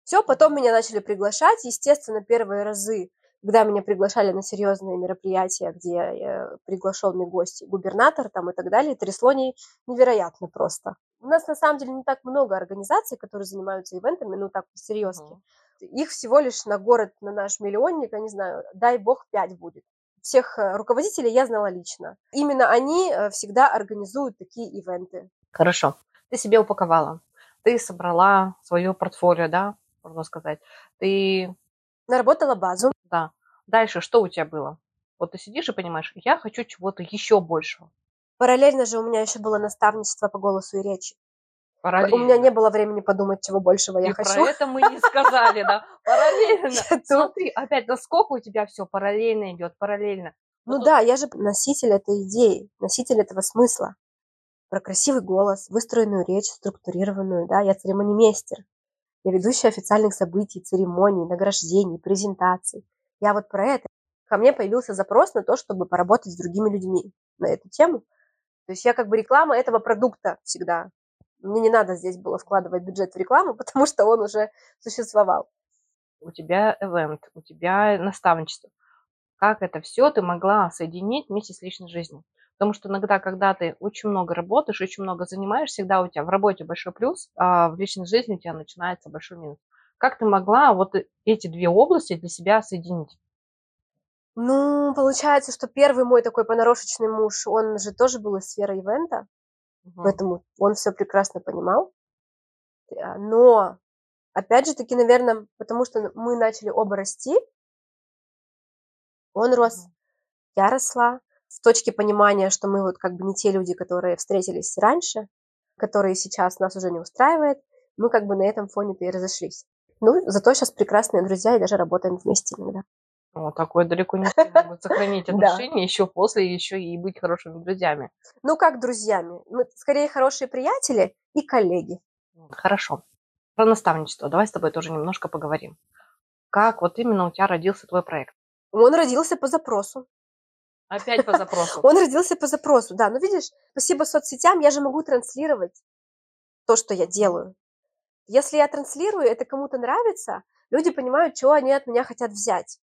Все, потом меня начали приглашать. Естественно, первые разы, когда меня приглашали на серьезные мероприятия, где приглашенный гость, губернатор там и так далее, трясло невероятно просто. У нас на самом деле не так много организаций, которые занимаются ивентами, ну так серьезно. Uh-huh. Их всего лишь на город, на наш миллионник, я не знаю, дай бог, пять будет. Всех э, руководителей я знала лично. Именно они э, всегда организуют такие ивенты. Хорошо. Ты себе упаковала. Ты собрала свое портфолио, да, можно сказать. Ты... Наработала базу. Да. Дальше что у тебя было? Вот ты сидишь и понимаешь, я хочу чего-то еще большего. Параллельно же у меня еще было наставничество по голосу и речи. Параллельно. У меня не было времени подумать, чего большего я и хочу. про это мы не сказали, да. Параллельно. Смотри, опять, насколько у тебя все параллельно идет, параллельно. Ну да, я же носитель этой идеи, носитель этого смысла. Про красивый голос, выстроенную речь, структурированную, да, я церемонимейстер. Я ведущая официальных событий, церемоний, награждений, презентаций. Я вот про это. Ко мне появился запрос на то, чтобы поработать с другими людьми на эту тему. То есть я как бы реклама этого продукта всегда. Мне не надо здесь было вкладывать бюджет в рекламу, потому что он уже существовал. У тебя event, у тебя наставничество. Как это все ты могла соединить вместе с личной жизнью? Потому что иногда, когда ты очень много работаешь, очень много занимаешься, всегда у тебя в работе большой плюс, а в личной жизни у тебя начинается большой минус. Как ты могла вот эти две области для себя соединить? Ну, получается, что первый мой такой понарошечный муж, он же тоже был из сферы ивента, угу. поэтому он все прекрасно понимал. А, но, опять же таки, наверное, потому что мы начали оба расти, он рос, я росла, с точки понимания, что мы вот как бы не те люди, которые встретились раньше, которые сейчас нас уже не устраивает, мы как бы на этом фоне-то и разошлись. Ну, зато сейчас прекрасные друзья и даже работаем вместе иногда. Ну, такое далеко не все могут сохранить отношения еще после, еще и быть хорошими друзьями. Ну, как друзьями? Мы скорее хорошие приятели и коллеги. Хорошо. Про наставничество. Давай с тобой тоже немножко поговорим. Как вот именно у тебя родился твой проект? Он родился по запросу. Опять по запросу. Он родился по запросу, да. Но видишь, спасибо соцсетям, я же могу транслировать то, что я делаю. Если я транслирую, это кому-то нравится, люди понимают, что они от меня хотят взять.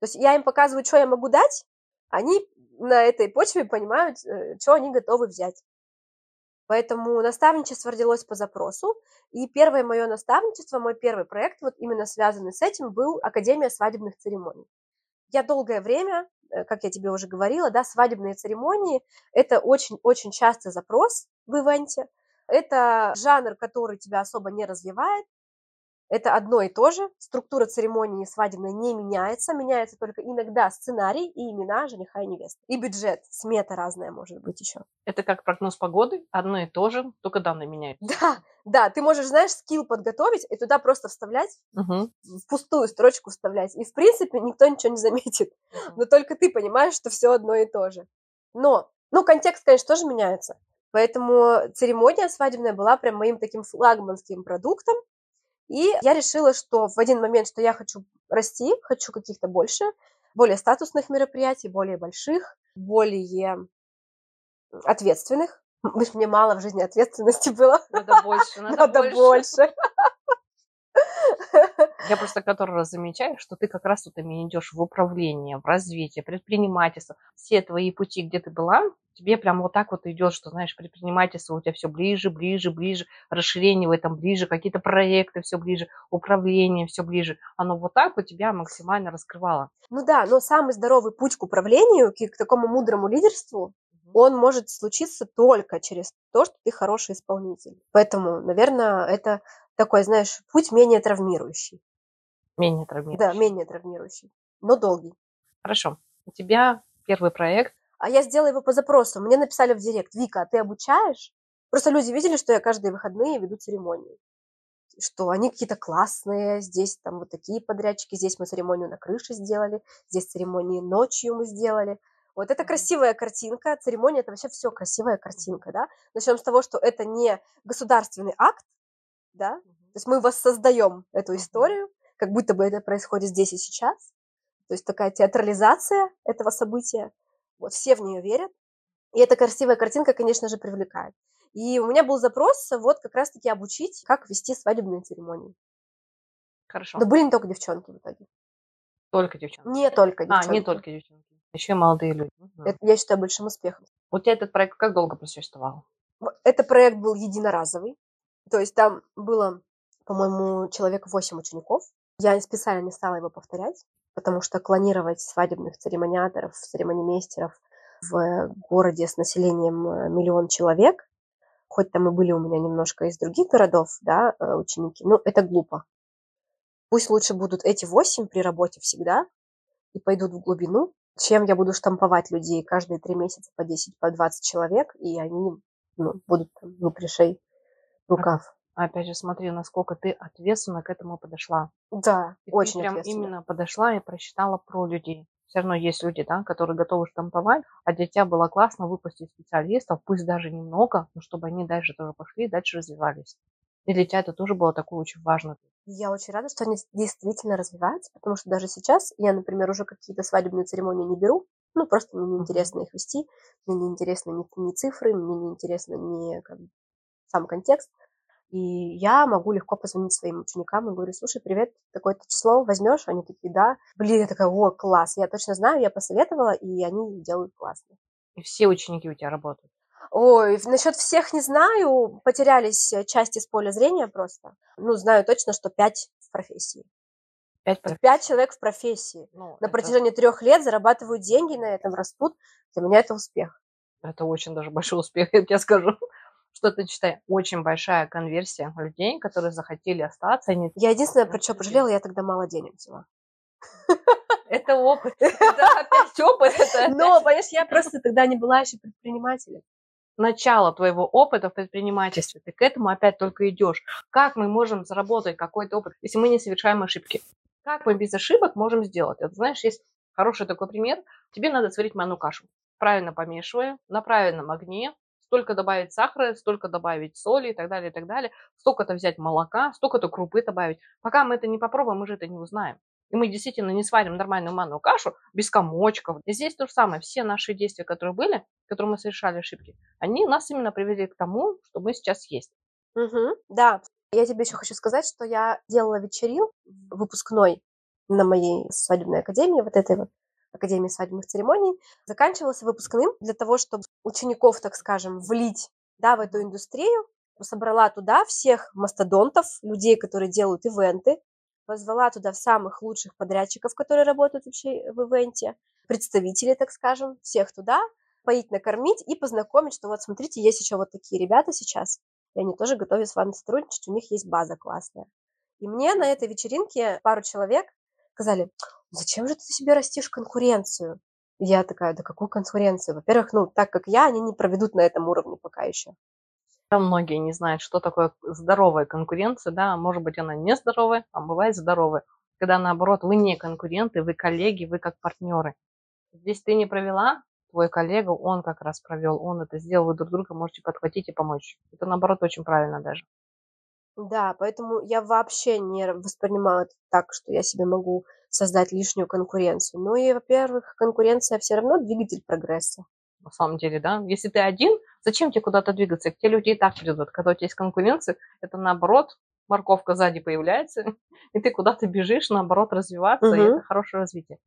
То есть я им показываю, что я могу дать, они на этой почве понимают, э, что они готовы взять. Поэтому наставничество родилось по запросу. И первое мое наставничество, мой первый проект, вот именно связанный с этим, был Академия свадебных церемоний. Я долгое время Э, как я тебе уже говорила, да, свадебные церемонии – это очень-очень частый запрос в ивенте. Это жанр, который тебя особо не развивает, это одно и то же. Структура церемонии свадебной не меняется. Меняется только иногда сценарий и имена жениха и невесты. И бюджет, смета разная может быть еще. Это как прогноз погоды, одно и то же, только данные меняются. Да, да, ты можешь, знаешь, скилл подготовить и туда просто вставлять, угу. в пустую строчку вставлять. И, в принципе, никто ничего не заметит. Угу. Но только ты понимаешь, что все одно и то же. Но, ну, контекст, конечно, тоже меняется. Поэтому церемония свадебная была прям моим таким флагманским продуктом, и я решила, что в один момент, что я хочу расти, хочу каких-то больше, более статусных мероприятий, более больших, более ответственных. Мне мало в жизни ответственности было. Надо больше, надо, надо больше. больше. Я просто который раз замечаю, что ты как раз тут именно идешь в управление, в развитие, предпринимательство. Все твои пути, где ты была, тебе прям вот так вот идет, что, знаешь, предпринимательство у тебя все ближе, ближе, ближе, расширение в этом ближе, какие-то проекты все ближе, управление все ближе. Оно вот так вот тебя максимально раскрывало. Ну да, но самый здоровый путь к управлению, к, к такому мудрому лидерству, он может случиться только через то, что ты хороший исполнитель. Поэтому, наверное, это такой, знаешь, путь менее травмирующий. Менее травмирующий. Да, менее травмирующий, но долгий. Хорошо. У тебя первый проект а я сделала его по запросу. Мне написали в директ, Вика, а ты обучаешь? Просто люди видели, что я каждые выходные веду церемонии. Что они какие-то классные, здесь там вот такие подрядчики, здесь мы церемонию на крыше сделали, здесь церемонии ночью мы сделали. Вот это красивая картинка, церемония это вообще все красивая картинка, да. Начнем с того, что это не государственный акт, да, то есть мы воссоздаем эту историю, как будто бы это происходит здесь и сейчас. То есть такая театрализация этого события. Вот все в нее верят. И эта красивая картинка, конечно же, привлекает. И у меня был запрос вот как раз-таки обучить, как вести свадебные церемонии. Хорошо. Но были не только девчонки в итоге. Только девчонки? Не только девчонки. А, не только девчонки. Еще и молодые люди. Это, я считаю большим успехом. У тебя этот проект как долго просуществовал? Этот проект был единоразовый. То есть там было, по-моему, человек 8 учеников. Я специально не стала его повторять потому что клонировать свадебных церемониаторов, церемонимейстеров в городе с населением э, миллион человек, хоть там и были у меня немножко из других городов, да, э, ученики, ну, это глупо. Пусть лучше будут эти восемь при работе всегда и пойдут в глубину, чем я буду штамповать людей каждые три месяца по 10, по 20 человек, и они ну, будут там, ну, пришей рукав. Опять же, смотри, насколько ты ответственно к этому подошла. Да, и очень ты прям именно подошла и просчитала про людей. Все равно есть люди, да, которые готовы штамповать, а для тебя было классно выпустить специалистов, пусть даже немного, но чтобы они дальше тоже пошли и дальше развивались. И для тебя это тоже было такое очень важно. Я очень рада, что они действительно развиваются, потому что даже сейчас я, например, уже какие-то свадебные церемонии не беру, ну, просто мне неинтересно их вести, мне неинтересно ни, ни цифры, мне неинтересно ни как, сам контекст. И я могу легко позвонить своим ученикам и говорю, слушай, привет, такое-то число возьмешь? Они такие, да. Блин, я такая, о, класс, я точно знаю, я посоветовала, и они делают классно. И все ученики у тебя работают? Ой, насчет всех не знаю, потерялись части с поля зрения просто. Ну, знаю точно, что пять в профессии. Пять, профессий. пять человек в профессии. Ну, на это... протяжении трех лет зарабатывают деньги на этом, растут. Для меня это успех. Это очень даже большой успех, я тебе скажу. Что ты считай, очень большая конверсия людей, которые захотели остаться. Они... Я единственное, про что пожалела, я тогда мало денег взяла. Это опыт. Это опять опыт. Но, понимаешь, я просто тогда не была еще предпринимателем начало твоего опыта в предпринимательстве, ты к этому опять только идешь. Как мы можем заработать какой-то опыт, если мы не совершаем ошибки? Как мы без ошибок можем сделать? Это, знаешь, есть хороший такой пример. Тебе надо сварить манную кашу. Правильно помешивая, на правильном огне, столько добавить сахара, столько добавить соли и так далее, и так далее, столько-то взять молока, столько-то крупы добавить. Пока мы это не попробуем, мы же это не узнаем. И мы действительно не сварим нормальную манную кашу без комочков. И здесь то же самое. Все наши действия, которые были, которые мы совершали ошибки, они нас именно привели к тому, что мы сейчас есть. Угу, да. Я тебе еще хочу сказать, что я делала вечерил выпускной на моей свадебной академии, вот этой вот Академии свадебных церемоний, заканчивался выпускным для того, чтобы учеников, так скажем, влить да, в эту индустрию, собрала туда всех мастодонтов, людей, которые делают ивенты, позвала туда самых лучших подрядчиков, которые работают вообще в ивенте, представителей, так скажем, всех туда, поить, накормить и познакомить, что вот смотрите, есть еще вот такие ребята сейчас, и они тоже готовы с вами сотрудничать, у них есть база классная. И мне на этой вечеринке пару человек сказали, зачем же ты себе растишь конкуренцию? я такая, да какую конкуренцию? Во-первых, ну, так как я, они не проведут на этом уровне пока еще. Многие не знают, что такое здоровая конкуренция, да, может быть, она не здоровая, а бывает здоровая. Когда, наоборот, вы не конкуренты, вы коллеги, вы как партнеры. Здесь ты не провела, твой коллега, он как раз провел, он это сделал, вы друг друга можете подхватить и помочь. Это, наоборот, очень правильно даже. Да, поэтому я вообще не воспринимаю это так, что я себе могу создать лишнюю конкуренцию. Ну и, во-первых, конкуренция все равно двигатель прогресса на самом деле, да. Если ты один, зачем тебе куда-то двигаться? Те люди и так придут. Когда у тебя есть конкуренция, это наоборот, морковка сзади появляется, и ты куда-то бежишь, наоборот, развиваться, угу. и это хорошее развитие.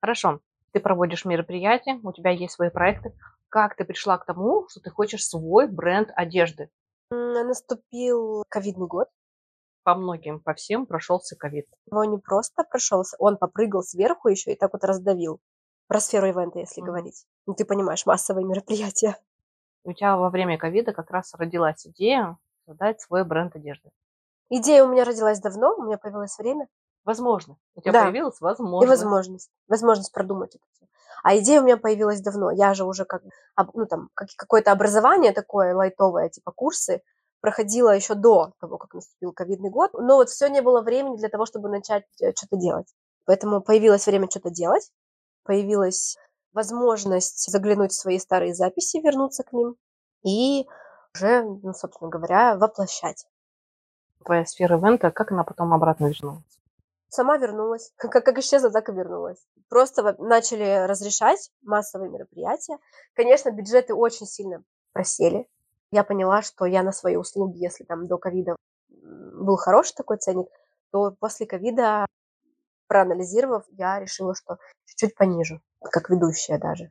Хорошо, ты проводишь мероприятия, у тебя есть свои проекты. Как ты пришла к тому, что ты хочешь свой бренд одежды? Наступил ковидный год. По многим, по всем прошелся ковид. Но не просто прошелся, он попрыгал сверху еще и так вот раздавил. Про сферу ивента, если mm. говорить. Ну, ты понимаешь, массовые мероприятия. У тебя во время ковида как раз родилась идея создать свой бренд одежды. Идея у меня родилась давно, у меня появилось время. Возможно. У тебя да. появилась возможность. И возможность. Возможность продумать это все. А идея у меня появилась давно. Я же уже как, ну там, как, какое-то образование такое лайтовое, типа курсы, проходила еще до того, как наступил ковидный год. Но вот все не было времени для того, чтобы начать э, что-то делать. Поэтому появилось время что-то делать появилась возможность заглянуть в свои старые записи, вернуться к ним и уже, ну, собственно говоря, воплощать. Твоя сфера ивента, как она потом обратно вернулась? Сама вернулась. Как, как исчезла, так и вернулась. Просто начали разрешать массовые мероприятия. Конечно, бюджеты очень сильно просели. Я поняла, что я на свои услуги, если там до ковида был хороший такой ценник, то после ковида проанализировав, я решила, что чуть-чуть пониже, как ведущая даже.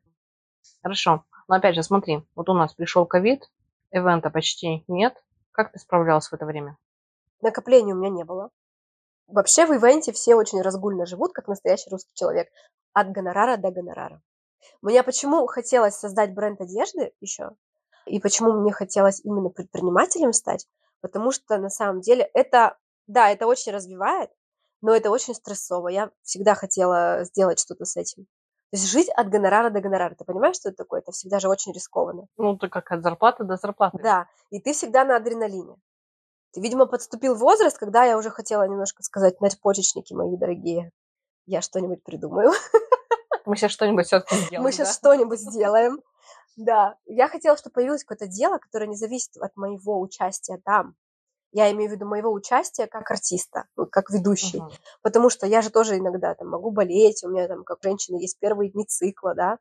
Хорошо. Но опять же, смотри, вот у нас пришел ковид, ивента почти нет. Как ты справлялась в это время? Накопления у меня не было. Вообще в ивенте все очень разгульно живут, как настоящий русский человек. От гонорара до гонорара. Мне почему хотелось создать бренд одежды еще, и почему мне хотелось именно предпринимателем стать, потому что на самом деле это, да, это очень развивает, но это очень стрессово. Я всегда хотела сделать что-то с этим. То есть жить от гонорара до гонорара. Ты понимаешь, что это такое? Это всегда же очень рискованно. Ну, это как от зарплаты до зарплаты. Да, и ты всегда на адреналине. Ты, видимо, подступил возраст, когда я уже хотела немножко сказать, надпочечники мои дорогие, я что-нибудь придумаю. Мы сейчас что-нибудь все-таки сделаем. Мы сейчас да? что-нибудь сделаем. Да, я хотела, чтобы появилось какое-то дело, которое не зависит от моего участия там. Я имею в виду моего участия как артиста, как ведущий. Мгм. Потому что я же тоже иногда там могу болеть, у меня там, как женщина, есть первые дни цикла, да.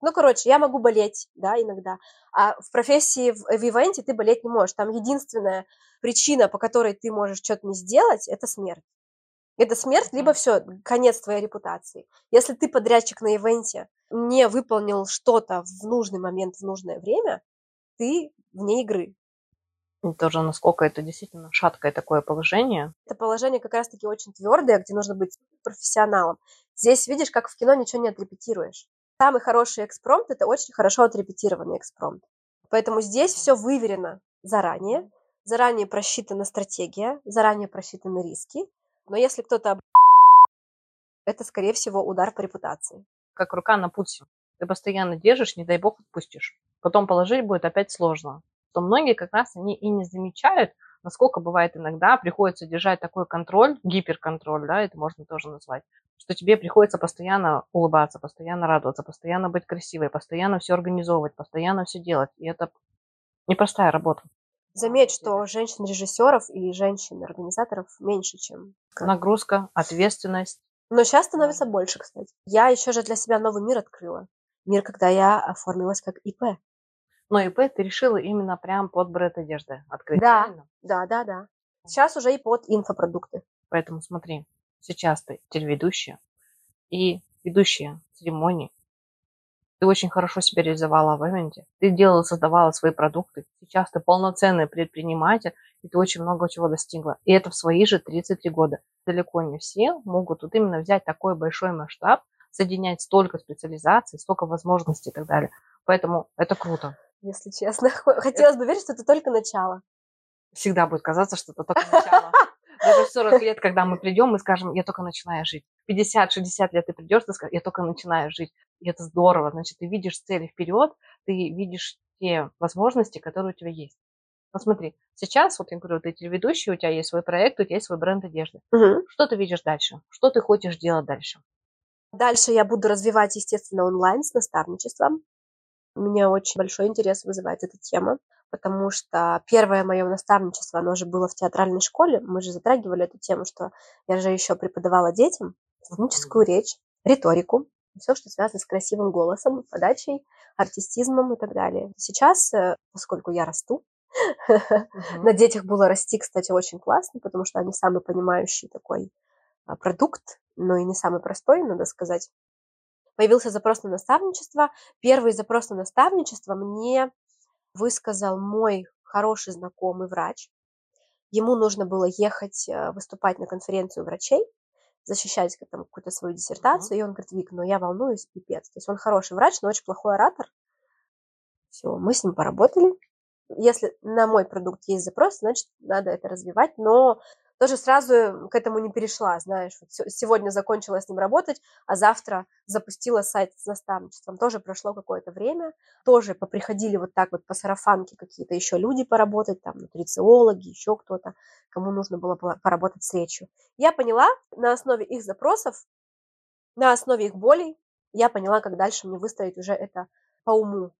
Ну, короче, я могу болеть, да, иногда. А в профессии в, в ивенте ты болеть не можешь. Там единственная причина, по которой ты можешь что-то не сделать, это смерть. Это смерть, либо все, конец твоей репутации. Если ты подрядчик на ивенте не выполнил что-то в нужный момент, в нужное время, ты вне игры. И тоже насколько это действительно шаткое такое положение. Это положение как раз-таки очень твердое, где нужно быть профессионалом. Здесь, видишь, как в кино ничего не отрепетируешь. Самый хороший экспромт – это очень хорошо отрепетированный экспромт. Поэтому здесь все выверено заранее, заранее просчитана стратегия, заранее просчитаны риски. Но если кто-то об... это, скорее всего, удар по репутации. Как рука на пульсе. Ты постоянно держишь, не дай бог отпустишь. Потом положить будет опять сложно. То многие как раз они и не замечают, насколько бывает иногда приходится держать такой контроль, гиперконтроль, да, это можно тоже назвать, что тебе приходится постоянно улыбаться, постоянно радоваться, постоянно быть красивой, постоянно все организовывать, постоянно все делать. И это непростая работа. Заметь, что женщин-режиссеров и женщин-организаторов меньше, чем... Нагрузка, ответственность. Но сейчас становится больше, кстати. Я еще же для себя новый мир открыла. Мир, когда я оформилась как ИП. Но ИП ты решила именно прям под бренд одежды открыть, Да. правильно? Да, да, да. Сейчас уже и под инфопродукты. Поэтому смотри, сейчас ты телеведущая и ведущая церемонии. Ты очень хорошо себя реализовала в ивенте. Ты делала, создавала свои продукты. Сейчас ты полноценный предприниматель, и ты очень много чего достигла. И это в свои же 33 года. Далеко не все могут вот именно взять такой большой масштаб, соединять столько специализаций, столько возможностей и так далее. Поэтому это круто. Если честно. Хотелось бы верить, что это только начало. Всегда будет казаться, что это только начало. Даже в 40 лет, когда мы придем, мы скажем, я только начинаю жить. 50-60 лет ты придешь, ты скажешь, я только начинаю жить. И это здорово. Значит, ты видишь цели вперед, ты видишь те возможности, которые у тебя есть. Посмотри, сейчас, вот я говорю, ты телеведущий, у тебя есть свой проект, у тебя есть свой бренд одежды. Мгм. Что ты видишь дальше? Что ты хочешь делать дальше? Дальше я буду развивать, естественно, онлайн с наставничеством. У меня очень большой интерес вызывает эта тема, потому что первое мое наставничество, оно же было в театральной школе. Мы же затрагивали эту тему, что я же еще преподавала детям сценическую речь, риторику, все, что связано с красивым голосом, подачей, артистизмом и так далее. Сейчас, э, поскольку я расту, на детях было расти, кстати, очень классно, потому что они самый понимающий такой а, продукт, но и не самый простой, надо сказать. Появился запрос на наставничество. Первый запрос на наставничество мне высказал мой хороший знакомый врач. Ему нужно было ехать э, выступать на конференцию врачей, защищать там какую-то свою диссертацию, и он говорит, Вик, ну я волнуюсь, пипец. То есть он хороший врач, но очень плохой оратор. Все, мы с ним поработали. Если на мой продукт есть запрос, значит, надо это развивать, но тоже сразу к этому не перешла, знаешь, вот се- сегодня закончила с ним работать, а завтра запустила сайт с наставничеством. Тоже прошло какое-то время, тоже поприходили вот так вот по сарафанке какие-то еще люди поработать, там, нутрициологи, еще кто-то, кому нужно было пора- поработать с речью. Я поняла на основе их запросов, на основе их болей, я поняла, как дальше мне выстроить уже это по уму,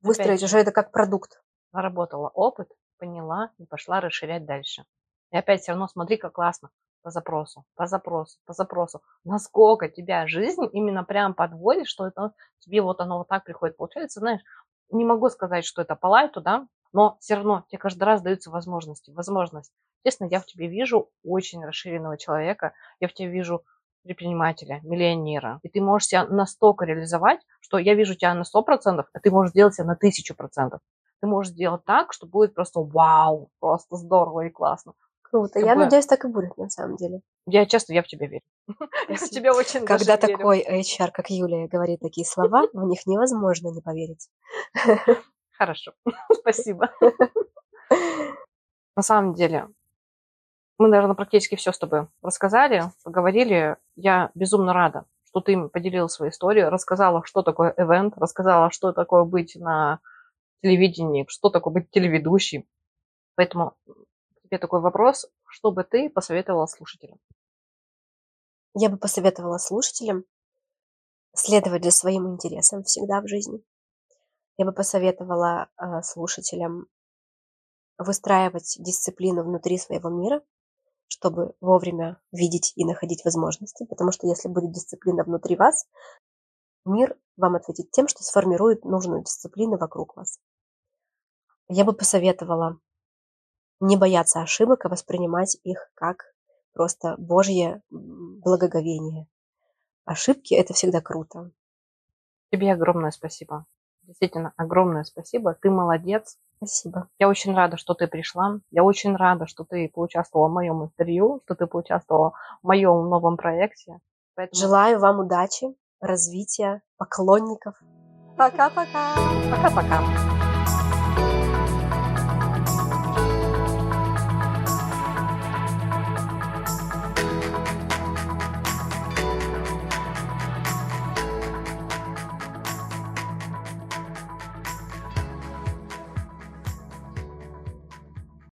выстроить же. уже это как продукт. наработала опыт, поняла и пошла расширять дальше. И опять все равно смотри, как классно. По запросу, по запросу, по запросу. Насколько тебя жизнь именно прям подводит, что это тебе вот оно вот так приходит. Получается, знаешь, не могу сказать, что это по лайту, да, но все равно тебе каждый раз даются возможности. Возможность. Естественно, я в тебе вижу очень расширенного человека, я в тебе вижу предпринимателя, миллионера. И ты можешь себя настолько реализовать, что я вижу тебя на 100%, а ты можешь сделать себя на 1000% ты можешь сделать так, что будет просто вау, просто здорово и классно. Круто. Как Я бы- надеюсь, так и будет на самом деле. Я честно, я в тебя верю. Я в тебя очень Когда такой HR, как Юлия, говорит такие слова, в них невозможно не поверить. Хорошо, спасибо. На самом деле, мы, наверное, практически все с тобой рассказали, поговорили. Я безумно рада, что ты поделилась своей историей, рассказала, что такое ивент, рассказала, что такое быть на телевидении, что такое быть телеведущим. Поэтому тебе такой вопрос, что бы ты посоветовала слушателям? Я бы посоветовала слушателям следовать за своим интересам всегда в жизни. Я бы посоветовала э, слушателям выстраивать дисциплину внутри своего мира, чтобы вовремя видеть и находить возможности, потому что если будет дисциплина внутри вас, мир вам ответит тем, что сформирует нужную дисциплину вокруг вас. Я бы посоветовала не бояться ошибок, а воспринимать их как просто Божье благоговение. Ошибки – это всегда круто. Тебе огромное спасибо. Действительно, огромное спасибо. Ты молодец. Спасибо. Я очень рада, что ты пришла. Я очень рада, что ты поучаствовала в моем интервью, что ты поучаствовала в моем новом проекте. Поэтому... Желаю вам удачи, развития, поклонников. Пока-пока. Пока-пока.